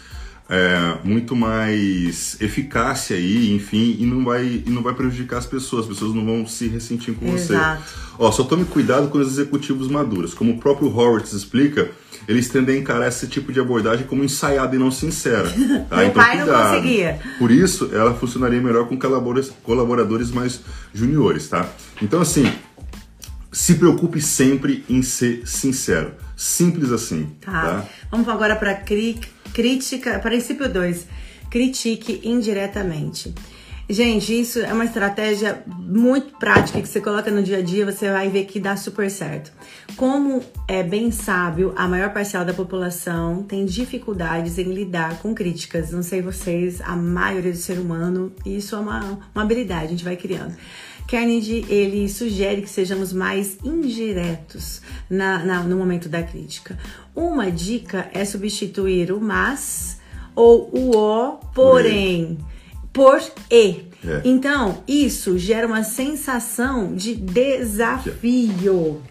S1: É, muito mais eficácia aí, enfim, e não vai e não vai prejudicar as pessoas, as pessoas não vão se ressentir com
S2: Exato.
S1: você. Ó, só tome cuidado com os executivos maduros. Como o próprio Horowitz explica, eles tendem a encarar esse tipo de abordagem como ensaiada e não sincera. Tá?
S2: Meu
S1: então,
S2: pai
S1: cuidado.
S2: não conseguia.
S1: Por isso, ela funcionaria melhor com colaboradores mais juniores, tá? Então, assim, se preocupe sempre em ser sincero. Simples assim. Tá. tá?
S2: Vamos agora para crítica, princípio 2. Critique indiretamente. Gente, isso é uma estratégia muito prática que você coloca no dia a dia, você vai ver que dá super certo. Como é bem sábio, a maior parcela da população tem dificuldades em lidar com críticas. Não sei vocês, a maioria do ser humano, isso é uma, uma habilidade, a gente vai criando. Carnegie, ele sugere que sejamos mais indiretos na, na, no momento da crítica. Uma dica é substituir o mas ou o o, porém por e. É. Então, isso gera uma sensação de desafio.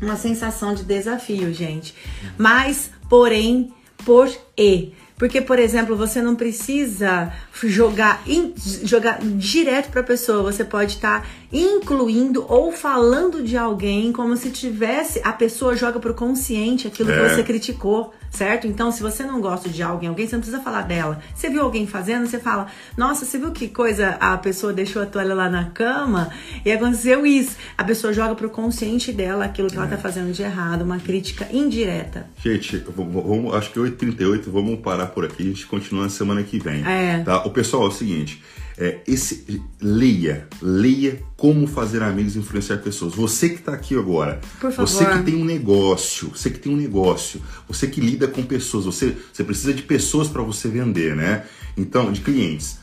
S2: Uma sensação de desafio, gente. Mas, porém, por e. Porque, por exemplo, você não precisa jogar, in, jogar direto para a pessoa, você pode estar tá incluindo ou falando de alguém como se tivesse a pessoa joga pro consciente aquilo é. que você criticou, certo? Então, se você não gosta de alguém, alguém você não precisa falar dela. Você viu alguém fazendo, você fala: "Nossa, você viu que coisa a pessoa deixou a toalha lá na cama e aconteceu isso". A pessoa joga pro consciente dela aquilo que é. ela tá fazendo de errado, uma crítica indireta.
S1: Gente, vamos, acho que 8h38, vamos parar por aqui, a gente continua na semana que vem.
S2: É.
S1: Tá? O pessoal é o seguinte, é, esse, leia, leia Como fazer amigos e influenciar pessoas. Você que está aqui agora, você que tem um negócio, você que tem um negócio, você que lida com pessoas, você, você precisa de pessoas para você vender, né? Então, de clientes.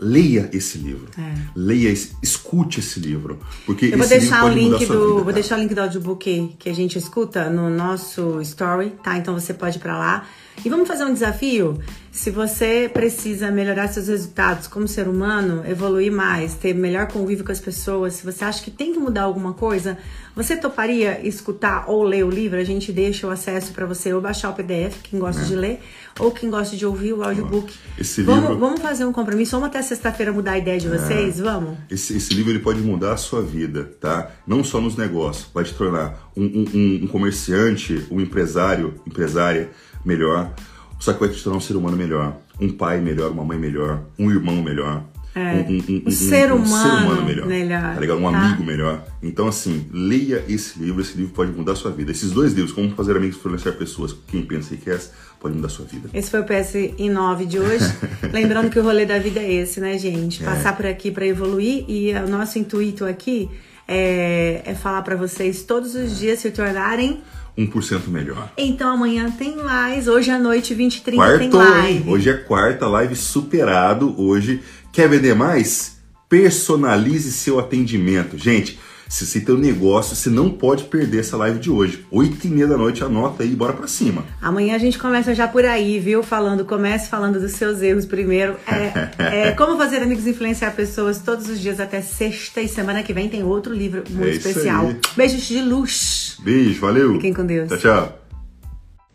S1: Leia esse livro.
S2: É.
S1: Leia, esse, escute esse livro. Porque
S2: Eu vou
S1: esse livro
S2: deixar o
S1: pode a
S2: link do.
S1: vida,
S2: vou
S1: tá?
S2: deixar o link do audiobook que a gente escuta no nosso story, tá? Então você pode ir pra lá. E vamos fazer um desafio? Se você precisa melhorar seus resultados como ser humano, evoluir mais, ter melhor convívio com as pessoas, se você acha que tem que mudar alguma coisa, você toparia escutar ou ler o livro? A gente deixa o acesso para você ou baixar o PDF, quem gosta de ler, ou quem gosta de ouvir o audiobook.
S1: É. Esse
S2: vamos,
S1: livro- É.
S2: vamos fazer um compromisso? Vamos até sexta-feira mudar a ideia de vocês? Vamos?
S1: Esse, esse livro ele pode mudar a sua vida, tá? Não só nos negócios, vai te tornar um, um- um- um comerciante, um empresário, empresária melhor, só que vai te tornar um ser humano melhor, um pai melhor, uma mãe melhor, um irmão melhor.
S2: É,
S1: Um,
S2: um ser humano melhor,
S1: tá ligado? Um
S2: tá?
S1: amigo melhor. Então, assim, leia esse livro. Esse livro pode mudar a sua vida. Esses dois livros, Como Fazer Amigos e Influenciar Pessoas, Quem Pensa e Quer, pode mudar a sua vida.
S2: Esse foi o PS9 de hoje. Lembrando que o rolê da vida é esse, né, gente? Passar por aqui para evoluir e o nosso intuito aqui é, é falar para vocês todos os dias se tornarem.
S1: 1% melhor.
S2: Então amanhã tem mais, hoje à noite, 20 e 30 tem live.
S1: Hoje é quarta, live superado. Hoje, quer vender mais? Personalize seu atendimento. Gente, se você tem um negócio, você não pode perder essa live de hoje. 8 e meia da noite, anota aí, bora pra cima.
S2: Amanhã a gente começa já por aí, viu? Falando, comece falando dos seus erros primeiro. É, é como fazer amigos e influenciar pessoas todos os dias até sexta e semana que vem tem outro livro muito
S1: É
S2: especial.
S1: aí.
S2: Beijos de luz.
S1: Beijo, valeu.
S2: Fiquem com Deus.
S1: Tchau, tchau.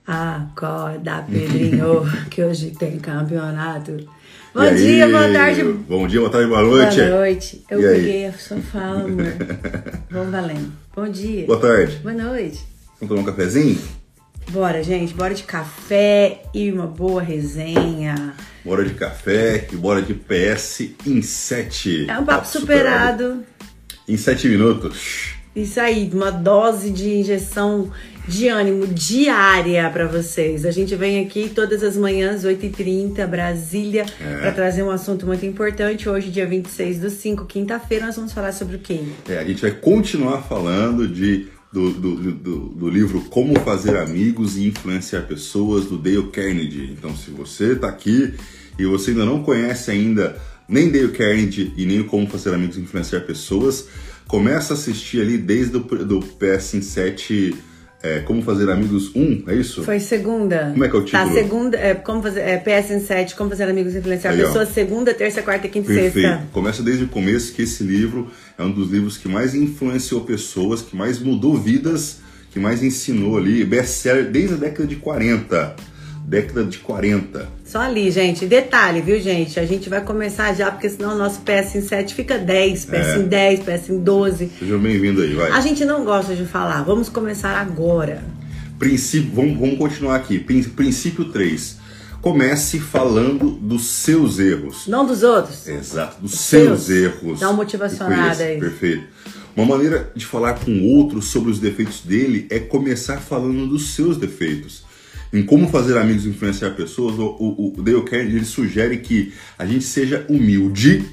S2: Acorda, Pedrinho, que hoje tem campeonato. Bom
S1: aí?
S2: dia, boa tarde.
S1: Bom dia, boa tarde, boa noite.
S2: Boa noite. Eu
S1: E aí?
S2: peguei a sua fala, amor. Vamos valendo. Bom dia.
S1: Boa tarde.
S2: Boa noite.
S1: Vamos tomar um cafezinho?
S2: Bora, gente. Bora de café e uma boa resenha.
S1: Bora de café e bora de PS em 7.
S2: É um papo superado.
S1: Em 7 minutos.
S2: Isso aí, uma dose de injeção de ânimo diária pra vocês. A gente vem aqui todas as manhãs, 8h30, Brasília,
S1: É.
S2: pra trazer um assunto muito importante. Hoje, dia 26 do 5, quinta-feira, nós vamos falar sobre o quê?
S1: É, a gente vai continuar falando de, do, do, do, do livro Como Fazer Amigos e Influenciar Pessoas, do Dale Carnegie. Então, se você está aqui e você ainda não conhece ainda nem Dale Carnegie e nem o Como Fazer Amigos e Influenciar Pessoas, começa a assistir ali desde o do PS 7, é, Como Fazer Amigos 1, é isso?
S2: Foi segunda.
S1: Como é que é o
S2: Tá,
S1: título?
S2: segunda, é, como fazer, é, PSN7, como fazer amigos e influenciar
S1: Aí, ó.
S2: pessoas, segunda, terça, quarta, quinta e sexta.
S1: Começa desde o começo que esse livro é um dos livros que mais influenciou pessoas, que mais mudou vidas, que mais ensinou ali, best-seller desde a década de 40. Década de 40.
S2: Só ali, gente. Detalhe, viu, gente? A gente vai começar já, porque senão o nosso PSN7 fica 10, PSN 10, PSN 12.
S1: Seja bem-vindo aí, vai.
S2: A gente não gosta de falar. Vamos começar agora.
S1: Princípio, vamos, vamos continuar aqui. Prin- Princípio 3. Comece falando dos seus erros.
S2: Não dos outros.
S1: Exato, dos
S2: seus.
S1: seus, erros.
S2: Dá uma motivacionada aí.
S1: Perfeito. Uma maneira de falar com o outro sobre os defeitos dele é começar falando dos seus defeitos. Em como fazer amigos e influenciar pessoas, o, o, o Dale Carnegie ele sugere que a gente seja humilde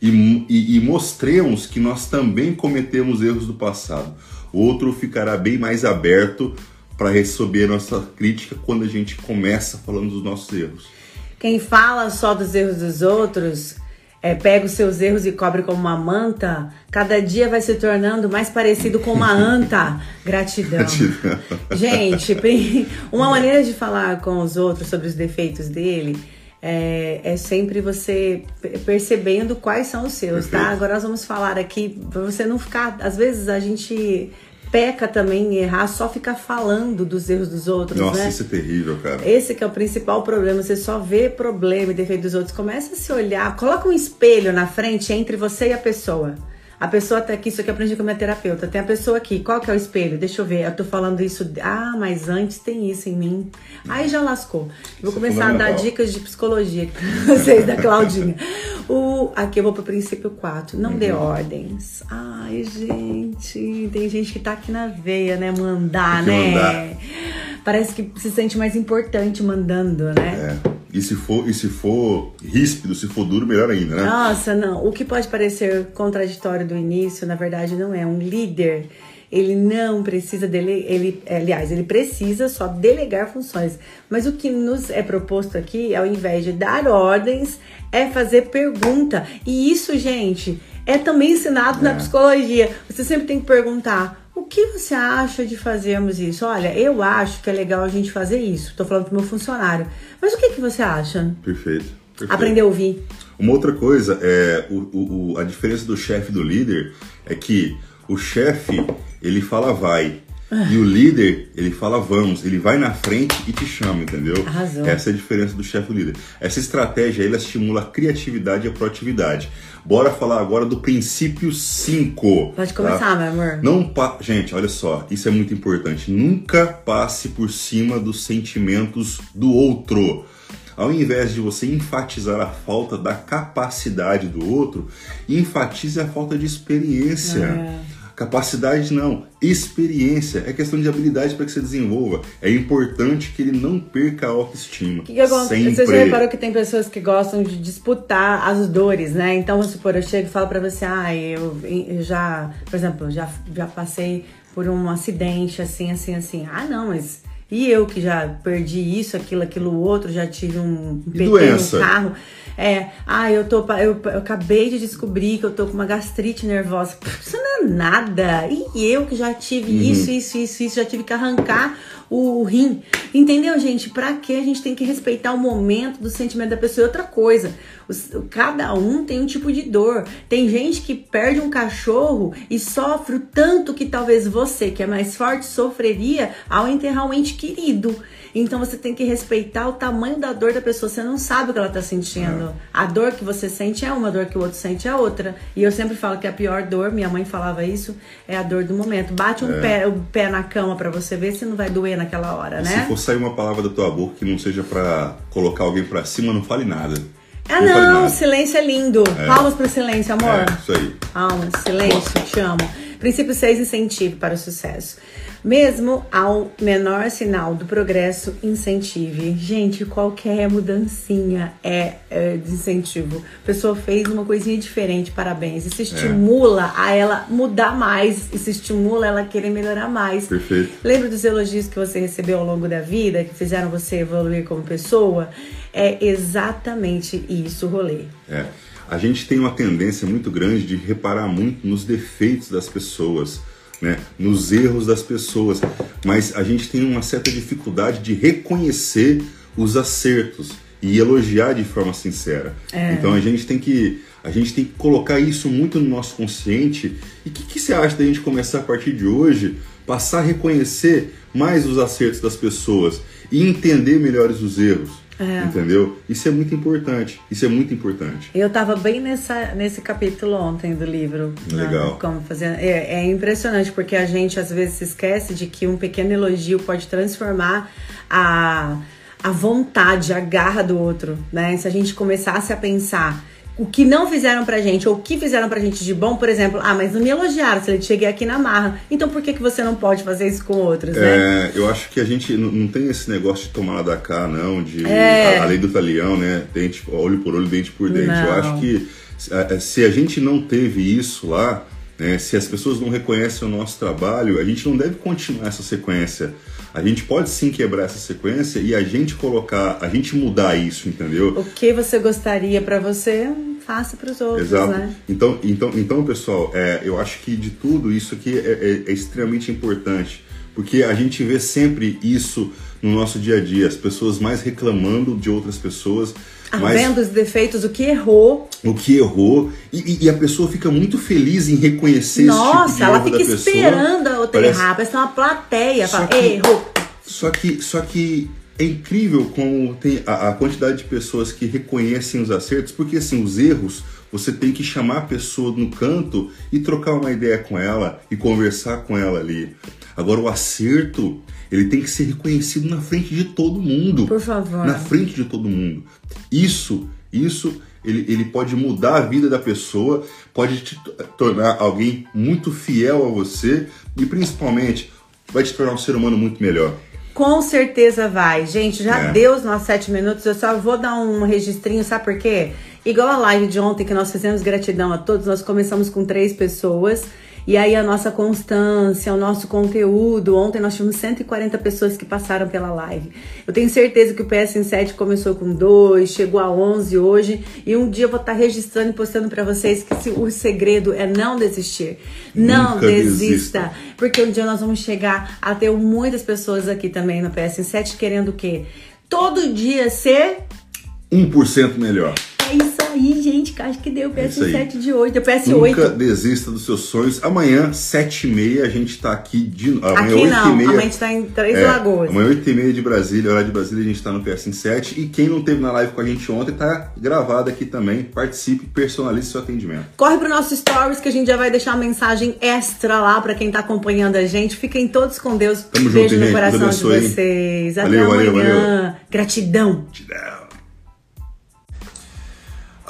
S1: e, e, e mostremos que nós também cometemos erros do passado. O outro ficará bem mais aberto para receber nossa crítica quando a gente começa falando dos nossos erros.
S2: Quem fala só dos erros dos outros, é, pega os seus erros e cobre como uma manta, cada dia vai se tornando mais parecido com uma anta. Gratidão.
S1: Gratidão.
S2: Gente, uma maneira de falar com os outros sobre os defeitos dele é, é sempre você pe- percebendo quais são os seus, tá?
S1: Perfeito.
S2: Agora nós vamos falar aqui, pra você não ficar. Às vezes a gente peca também em errar, só ficar falando dos erros dos outros,
S1: Nossa,
S2: né?
S1: isso é terrível, cara.
S2: Esse que é o principal problema, você só vê problema e defeito dos outros. Começa a se olhar, coloca um espelho na frente entre você e a pessoa. A pessoa tá aqui, isso aqui eu aprendi com a minha terapeuta. Tem a pessoa aqui, qual que é o espelho? Deixa eu ver, eu tô falando isso. Ah, mas antes tem isso em mim. Aí já lascou. Vou
S1: Isso é
S2: começar a dar dicas de psicologia aqui pra vocês, da Claudinha. O, aqui eu vou pro princípio 4. Não
S1: Uhum.
S2: dê ordens. Ai, gente, tem gente que tá aqui na veia, né? Mandar, né?
S1: mandar.
S2: Parece que se sente mais importante mandando, né?
S1: É. E se for, e se for ríspido, se for duro, melhor ainda, né?
S2: Nossa, não. O que pode parecer contraditório do início, na verdade, não é. Um líder, ele não precisa dele, ele, aliás, ele precisa só delegar funções. Mas o que nos é proposto aqui, ao invés de dar ordens, é fazer pergunta. E isso, gente, é também ensinado é. na psicologia. Você sempre tem que perguntar: o que você acha de fazermos isso? Olha, eu acho que é legal a gente fazer isso. Estou falando pro meu funcionário. Mas o que, que você acha?
S1: Perfeito. perfeito.
S2: Aprender a ouvir.
S1: Uma outra coisa é o, o, a diferença do chefe e do líder é que o chefe ele fala vai, e o líder, ele fala vamos, ele vai na frente e te chama, entendeu?
S2: Arrasou.
S1: Essa é a diferença do chefe líder. Essa estratégia ela estimula a criatividade e a proatividade. Bora falar agora do princípio 5.
S2: Pode começar, tá? meu amor.
S1: Não pa... Gente, olha só, isso é muito importante. Nunca passe por cima dos sentimentos do outro. Ao invés de você enfatizar a falta da capacidade do outro, enfatize a falta de experiência. É. Capacidade não, experiência, é questão de habilidade para que você desenvolva. É importante que ele não perca a autoestima.
S2: Que que Sempre. Você já reparou que tem pessoas que gostam de disputar as dores, né? Então, vamos supor, eu chego e falo para você, ah, eu, eu, já, por exemplo, já, já passei por um acidente assim, assim, assim. Ah, não, mas e eu que já perdi isso, aquilo, aquilo outro, já tive um
S1: pequeno
S2: carro. É, ah, eu tô. Eu, eu, acabei de descobrir que eu tô com uma gastrite nervosa. Isso não é nada. E eu que já tive uhum. isso, isso, isso, isso, já tive que arrancar o, rim. Entendeu, gente? Pra que a gente tem que respeitar o momento do sentimento da pessoa? E outra coisa, cada um tem um tipo de dor. Tem gente que perde um cachorro e sofre o tanto que talvez você, que é mais forte, sofreria ao enterrar um ente querido. Então você tem que respeitar o tamanho da dor da pessoa. Você não sabe o que ela tá sentindo. É. A dor que você sente é uma, a dor que o outro sente é outra. E eu sempre falo que a pior dor, minha mãe falava isso, é a dor do momento. Bate um é. pé, o pé na cama para você ver se não vai doer naquela hora, né?
S1: Se for sair uma palavra da tua boca que não seja para colocar alguém para cima, não fale nada.
S2: Ah, não, não silêncio é lindo. É. Palmas pro silêncio, amor. É,
S1: isso aí.
S2: Palmas, silêncio, te amo. Princípio 6, incentivo para o sucesso. Mesmo ao menor sinal do progresso, incentive. Gente, qualquer mudancinha é, é de incentivo. A pessoa fez uma coisinha diferente, parabéns. Isso estimula é. a ela mudar mais, isso estimula ela a querer melhorar mais.
S1: Perfeito.
S2: Lembra dos elogios que você recebeu ao longo da vida, que fizeram você evoluir como pessoa? É exatamente isso o rolê.
S1: É. A gente tem uma tendência muito grande de reparar muito nos defeitos das pessoas né, nos erros das pessoas, mas a gente tem uma certa dificuldade de reconhecer os acertos e elogiar de forma sincera. É. Então a gente tem que a gente tem que colocar isso muito no nosso consciente. E o que, que você acha da gente começar a partir de hoje passar a reconhecer mais os acertos das pessoas e entender melhores os erros? É. Entendeu? Isso é muito importante. Isso é muito importante.
S2: Eu estava bem nessa, nesse capítulo ontem do livro.
S1: Né? Legal.
S2: Né? Como fazer. É, é, impressionante porque a gente às vezes se esquece de que um pequeno elogio pode transformar a, a vontade, a garra do outro. Né? Se a gente começasse a pensar o que não fizeram pra gente, ou o que fizeram pra gente de bom, por exemplo, ah, mas não me elogiaram, se ele cheguei aqui na marra. Então por que, que você não pode fazer isso com outros,
S1: né? É, eu acho que a gente não, não tem esse negócio de tomar lá da cá, não, de é. a, a, lei do talião, né? Dente, olho por olho, dente por dente. Não. Eu acho que se a gente não teve isso lá, né, se as pessoas não reconhecem o nosso trabalho, a gente não deve continuar essa sequência. A gente pode sim quebrar essa sequência e a gente colocar, a gente mudar isso, entendeu?
S2: O que você gostaria para você, faça para os outros,
S1: Exato.
S2: né?
S1: Então, então, então pessoal, é, eu acho que de tudo isso aqui é, é, é extremamente importante, porque a gente vê sempre isso no nosso dia a dia, as pessoas mais reclamando de outras pessoas.
S2: Mas, vendo os defeitos, o que errou.
S1: O que errou. E, e, a pessoa fica muito feliz em reconhecer
S2: Nossa,
S1: esse tipo
S2: ela fica esperando a outra errar. Parece uma plateia. Só fala, que, errou.
S1: Só que, só que é incrível como tem a, a, quantidade de pessoas que reconhecem os acertos, porque assim, os erros, você tem que chamar a pessoa no canto e trocar uma ideia com ela e conversar com ela ali. Agora, o acerto, ele tem que ser reconhecido na frente de todo mundo.
S2: Por favor.
S1: Na frente de todo mundo. Isso, isso, ele, ele pode mudar a vida da pessoa, pode te tornar alguém muito fiel a você e principalmente vai te tornar um ser humano muito melhor.
S2: Com certeza vai. Gente, já
S1: É.
S2: deu os nossos sete minutos. Eu só vou dar um registrinho, sabe por quê? Igual a live de ontem que nós fizemos gratidão a todos, nós começamos com três pessoas. E aí a nossa constância, o nosso conteúdo. Ontem nós tivemos 140 pessoas que passaram pela live. Eu tenho certeza que o PS7 começou com dois, chegou a 11 hoje. E um dia eu vou estar registrando e postando para vocês que se- o segredo é não desistir. Não
S1: Nunca
S2: desista.
S1: desista.
S2: Porque um dia nós vamos chegar a ter muitas pessoas aqui também no PS7 querendo o quê? Todo dia ser
S1: 1% melhor.
S2: É isso aí, gente. que Acho que deu o
S1: É isso aí.
S2: PS7 de 8, o PS8.
S1: Nunca desista dos seus sonhos. Amanhã, 7h30, a gente tá aqui de Amanhã,
S2: Aqui
S1: 8h30.
S2: não, amanhã a gente tá em Três
S1: É,
S2: Lagoas.
S1: Amanhã, 8h30 de Brasília, hora de Brasília, a gente tá no PS7. E quem não teve na live com a gente ontem, tá gravado aqui também. Participe, personalize seu atendimento.
S2: Corre pro nosso stories que a gente já vai deixar uma mensagem extra lá pra quem tá acompanhando a gente. Fiquem todos com Deus.
S1: Tamo
S2: Beijo
S1: junto,
S2: no
S1: gente.
S2: coração de vocês. Até
S1: Valeu, valeu,
S2: amanhã. Gratidão.
S1: Tchau.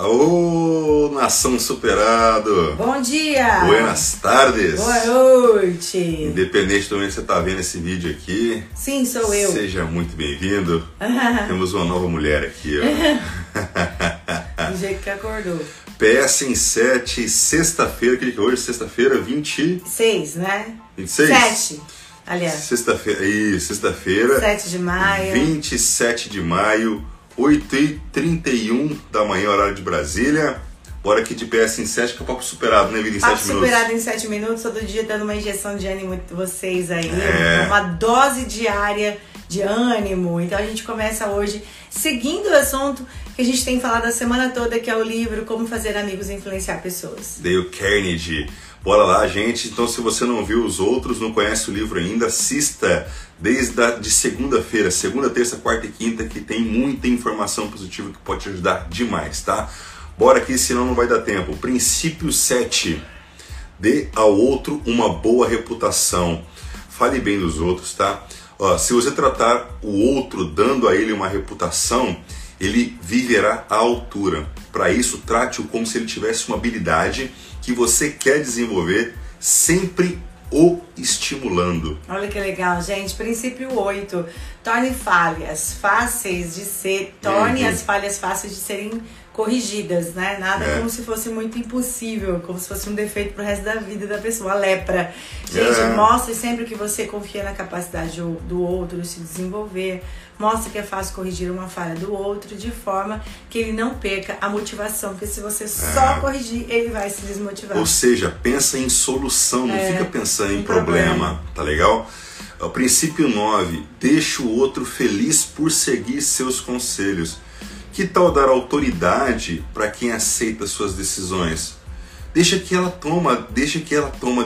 S1: Ô, nação superado!
S2: Bom dia.
S1: Buenas tardes!
S2: Boa noite.
S1: Independente do momento que você tá vendo esse vídeo aqui,
S2: Sim, sou eu.
S1: seja muito bem-vindo. Temos uma nova mulher aqui, ó.
S2: Do jeito que acordou.
S1: PS em 7, sexta-feira, que que é hoje? Sexta-feira, 20...
S2: Seis, né?
S1: 26?
S2: Sete. Aliás,
S1: Sexta-feira, isso, sexta-feira,
S2: 7 de maio.
S1: 27 de maio, 8h31 da manhã, horário de Brasília. Bora aqui de PS em 7, que é o papo superado, né, vida em
S2: Papo
S1: 7 minutos.
S2: superado em 7 minutos, todo dia dando uma injeção de ânimo em vocês aí.
S1: É.
S2: Uma dose diária de ânimo. Então a gente começa hoje seguindo o assunto que a gente tem falado a semana toda, que é o livro Como Fazer Amigos e Influenciar Pessoas.
S1: Dale Carnegie. Bora lá, gente. Então, se você não viu os outros, não conhece o livro ainda, assista desde a, de segunda-feira, segunda, terça, quarta e quinta, que tem muita informação positiva que pode te ajudar demais, tá? Bora aqui, senão não vai dar tempo. Princípio 7. Dê ao outro uma boa reputação. Fale bem dos outros, tá? Ó, se você tratar o outro dando a ele uma reputação, ele viverá à altura. Para isso, trate-o como se ele tivesse uma habilidade que você quer desenvolver, sempre o estimulando.
S2: Olha que legal, gente. Princípio 8. Torne falhas fáceis de ser. Torne
S1: Uhum.
S2: as falhas fáceis de serem corrigidas, né? Nada
S1: É.
S2: como se fosse muito impossível, como se fosse um defeito pro resto da vida da pessoa, a lepra. Gente,
S1: É.
S2: mostre sempre que você confia na capacidade do- do outro de se desenvolver. Mostre que é fácil corrigir uma falha do outro de forma que ele não perca a motivação, porque se você só
S1: É.
S2: corrigir, ele vai se desmotivar.
S1: Ou seja, pensa em solução, não
S2: É,
S1: fica pensando em
S2: em
S1: problema,
S2: problema.
S1: tá legal? O princípio 9, deixa o outro feliz por seguir seus conselhos. Que tal dar autoridade para quem aceita suas decisões? Deixa que ela toma, deixa que ela toma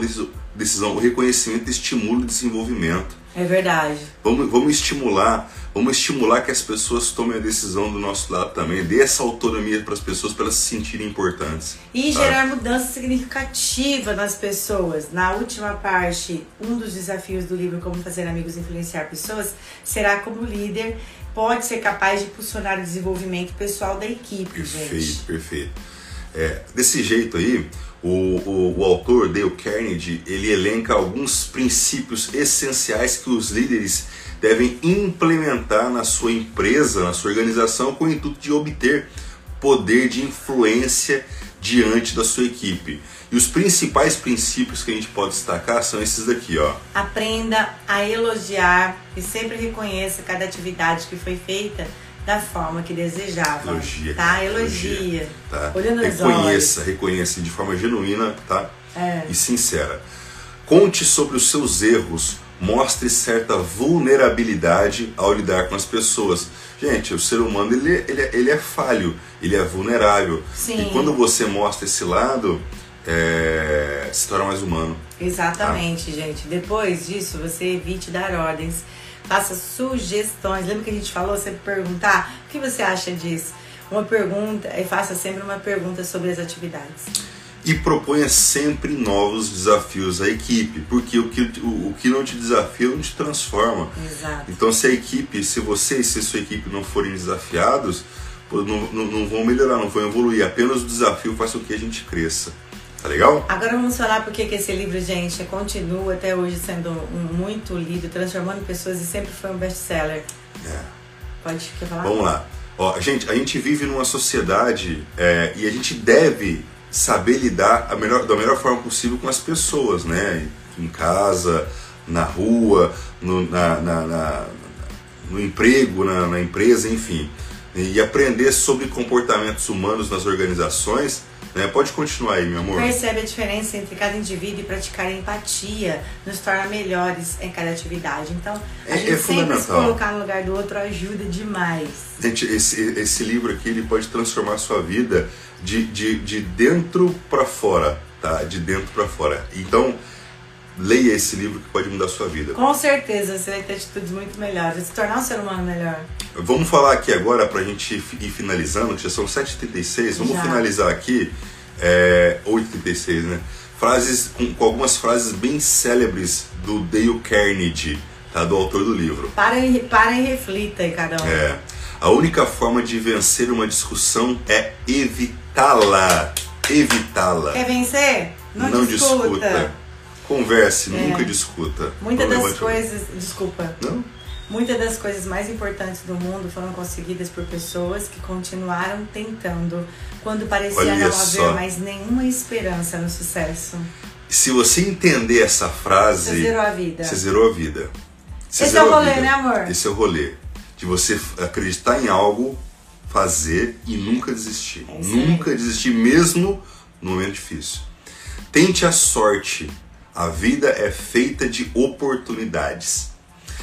S1: decisão, o reconhecimento estimula o desenvolvimento.
S2: É verdade.
S1: Vamos, vamos estimular, vamos estimular que as pessoas tomem a decisão do nosso lado também. Dê essa autonomia para as pessoas para elas se sentirem importantes.
S2: E
S1: tá?
S2: gerar mudança significativa nas pessoas. Na última parte, um dos desafios do livro Como Fazer Amigos e Influenciar Pessoas será como líder pode ser capaz de impulsionar o desenvolvimento pessoal da equipe,
S1: Perfeito,
S2: gente.
S1: perfeito. É, desse jeito aí, o, o, o autor Dale Carnegie ele elenca alguns princípios essenciais que os líderes devem implementar na sua empresa, na sua organização, com o intuito de obter poder de influência diante da sua equipe. E os principais princípios que a gente pode destacar são esses daqui, ó.
S2: Aprenda a elogiar e sempre reconheça cada atividade que foi feita da forma que desejava.
S1: Elogia,
S2: Tá? Elogia.
S1: tá?
S2: Olhando nos olhos.
S1: reconheça, reconheça de forma genuína, tá?
S2: É.
S1: E sincera. Conte sobre os seus erros, mostre certa vulnerabilidade ao lidar com as pessoas. Gente, o ser humano ele, ele, ele é falho, ele é vulnerável.
S2: Sim.
S1: E quando você mostra esse lado, é, se torna mais humano.
S2: Exatamente,
S1: Ah.
S2: gente. Depois disso, você evite dar ordens, faça sugestões. Lembra que a gente falou sempre perguntar? O que você acha disso? Uma pergunta e faça sempre uma pergunta sobre as atividades.
S1: E proponha sempre novos desafios à equipe, porque o que, o, o que não te desafia não te transforma.
S2: Exato.
S1: Então, se a equipe, se você e se a sua equipe não forem desafiados, não, não, não vão melhorar, não vão evoluir. Apenas o desafio faz com que a gente cresça. Tá legal?
S2: Agora vamos falar porque que esse livro, gente, continua até hoje sendo um muito lido, transformando pessoas e sempre foi um best-seller.
S1: É.
S2: Pode quer falar?
S1: Vamos lá. Ó, gente, a gente vive numa sociedade é, e a gente deve saber lidar a melhor, da melhor forma possível com as pessoas, né? Em casa, na rua, no, na, na, na, no emprego, na, na empresa, enfim. E aprender sobre comportamentos humanos nas organizações né? Pode continuar aí, meu amor.
S2: Percebe a diferença entre cada indivíduo e praticar a empatia nos torna melhores em cada atividade. Então, a
S1: É-
S2: gente
S1: é
S2: sempre se colocar no lugar do outro ajuda demais.
S1: Gente, esse, esse livro aqui ele pode transformar a sua vida de, de, de dentro para fora, tá? De dentro para fora. Então, leia esse livro que pode mudar a sua vida.
S2: Com certeza você vai ter atitudes muito melhores, se tornar um ser humano melhor.
S1: Vamos falar aqui agora pra gente fi- ir finalizando, que já são 7h36. Vamos
S2: Já.
S1: finalizar aqui, é, 8h36, né? Frases, com, com algumas frases bem célebres do Dale Carnegie, tá? Do autor do livro.
S2: Para e, para e reflita aí, cada um.
S1: É, a única forma de vencer uma discussão é evitá-la. Evitá-la.
S2: Quer vencer? Não, discuta.
S1: Converse,
S2: É.
S1: nunca discuta.
S2: Muitas das coisas. Desculpa.
S1: Não?
S2: Muitas das coisas mais importantes do mundo foram conseguidas por pessoas que continuaram tentando quando parecia
S1: Olha
S2: não
S1: só.
S2: haver mais nenhuma esperança no sucesso.
S1: Se você entender essa frase.
S2: Você zerou a vida.
S1: Você zerou a vida. Você
S2: Esse é o rolê, né, amor?
S1: Esse é o rolê. De você acreditar em algo, fazer e nunca desistir.
S2: É
S1: nunca desistir, mesmo no momento difícil. Tente a sorte. A vida é feita de oportunidades.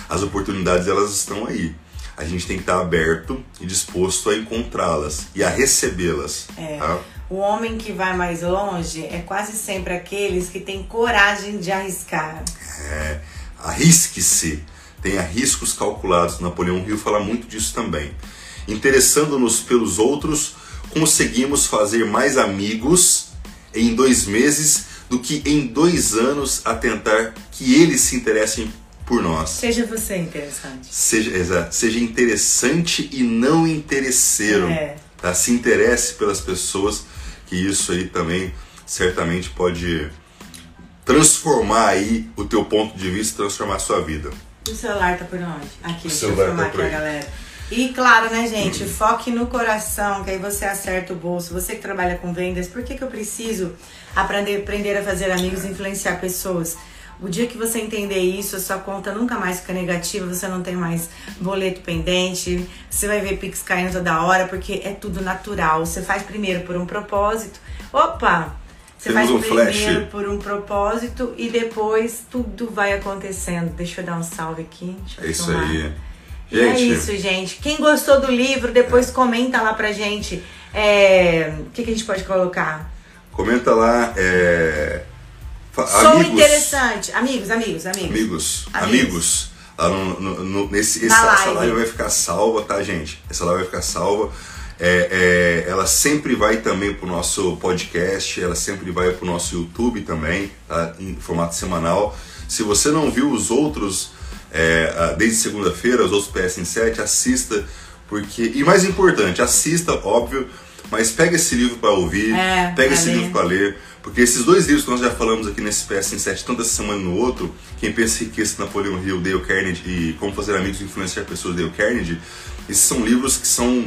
S1: As oportunidades, elas estão aí. A gente tem que estar aberto e disposto a encontrá-las e a recebê-las.
S2: É.
S1: tá?
S2: O homem que vai mais longe é quase sempre aqueles que têm coragem de arriscar.
S1: É, arrisque-se, tenha riscos calculados. Napoleão Hill fala muito disso também. Interessando-nos pelos outros, conseguimos fazer mais amigos em dois meses do que em dois anos a tentar que eles se interessem por nós.
S2: Seja você interessante.
S1: Seja, exato, seja interessante e não interesseiro.
S2: É.
S1: Tá? Se interesse pelas pessoas, que isso aí também certamente pode transformar aí o teu ponto de vista, transformar a sua vida.
S2: O celular tá por onde? Aqui,
S1: O celular tá por
S2: aqui a
S1: aí.
S2: galera. E claro, né, gente? Foque no coração, que aí você acerta o bolso. Você que trabalha com vendas, por que, que eu preciso aprender, aprender a fazer amigos e influenciar pessoas? O dia que você entender isso, a sua conta nunca mais fica negativa, você não tem mais boleto pendente, você vai ver Pix caindo toda hora, porque é tudo natural. Você faz primeiro por um propósito. Opa! Você
S1: Temos
S2: faz
S1: um flash.
S2: primeiro por um propósito e depois tudo vai acontecendo. Deixa eu dar um salve aqui. Deixa eu
S1: É isso aí.
S2: E é
S1: Gente,
S2: isso, gente. Quem gostou do livro, depois comenta lá pra gente. É, O que, que a gente pode colocar?
S1: comenta lá. É...
S2: Sou
S1: amigos,
S2: interessante. Amigos, amigos, amigos.
S1: Amigos,
S2: Amigos.
S1: amigos. No, no- nesse, essa, essa
S2: live.
S1: live vai ficar salva, tá, gente? Essa live vai ficar salva. É, é, ela sempre vai também pro nosso podcast, ela sempre vai pro nosso YouTube também, tá? Em formato semanal. Se você não viu os outros, é, desde segunda-feira, os outros PS7, assista, porque. E mais importante, assista, óbvio, mas pega esse livro para ouvir,
S2: É,
S1: pega esse
S2: ler.
S1: livro para ler, porque esses dois livros que nós já falamos aqui nesse PS7, tanto essa semana no outro, Quem Pensa Enriquece, Napoleão Hill, Dale Carnegie e Como Fazer Amigos e Influenciar Pessoas, Dale Carnegie, esses são livros que são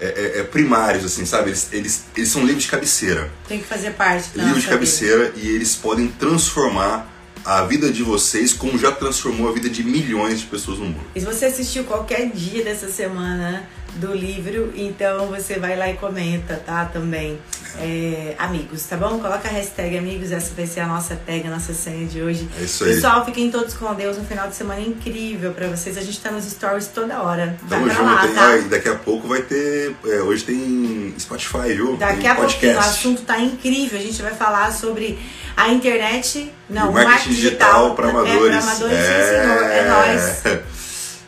S1: é, é, é, primários, assim, sabe? Eles, eles, eles são livros de cabeceira.
S2: Tem que fazer parte
S1: livros de
S2: nossa vida.
S1: cabeceira e eles podem transformar a vida de vocês como já transformou a vida de milhões de pessoas no mundo.
S2: E se você assistiu qualquer dia dessa semana do livro, então você vai lá e comenta, tá? Também. É, amigos, tá bom? Coloca a hashtag amigos, essa vai ser a nossa tag, a nossa senha de hoje.
S1: É isso aí.
S2: Pessoal, fiquem todos com Deus. Um final de semana incrível pra vocês. A gente tá nos stories toda hora. Vai
S1: Tamo
S2: pra
S1: junto,
S2: lá, tá?
S1: Daqui a pouco vai ter. é, hoje tem Spotify, viu?
S2: Daqui
S1: tem
S2: a pouquinho, o assunto tá incrível. A gente vai falar sobre a internet. Não, o
S1: o marketing digital para amadores.
S2: É, pra amadores, sim, senhor. É nóis.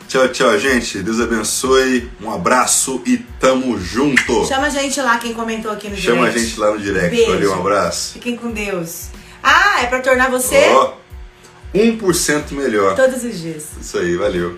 S1: Tchau, tchau, gente. Deus abençoe. Um abraço e tamo junto.
S2: Chama a gente lá, quem comentou aqui no
S1: Chama a
S2: direct.
S1: gente lá no direct.
S2: Beijo.
S1: Valeu, um abraço.
S2: Fiquem com Deus. Ah, é pra tornar você
S1: Ó, 1% melhor.
S2: todos os dias.
S1: Isso aí, valeu.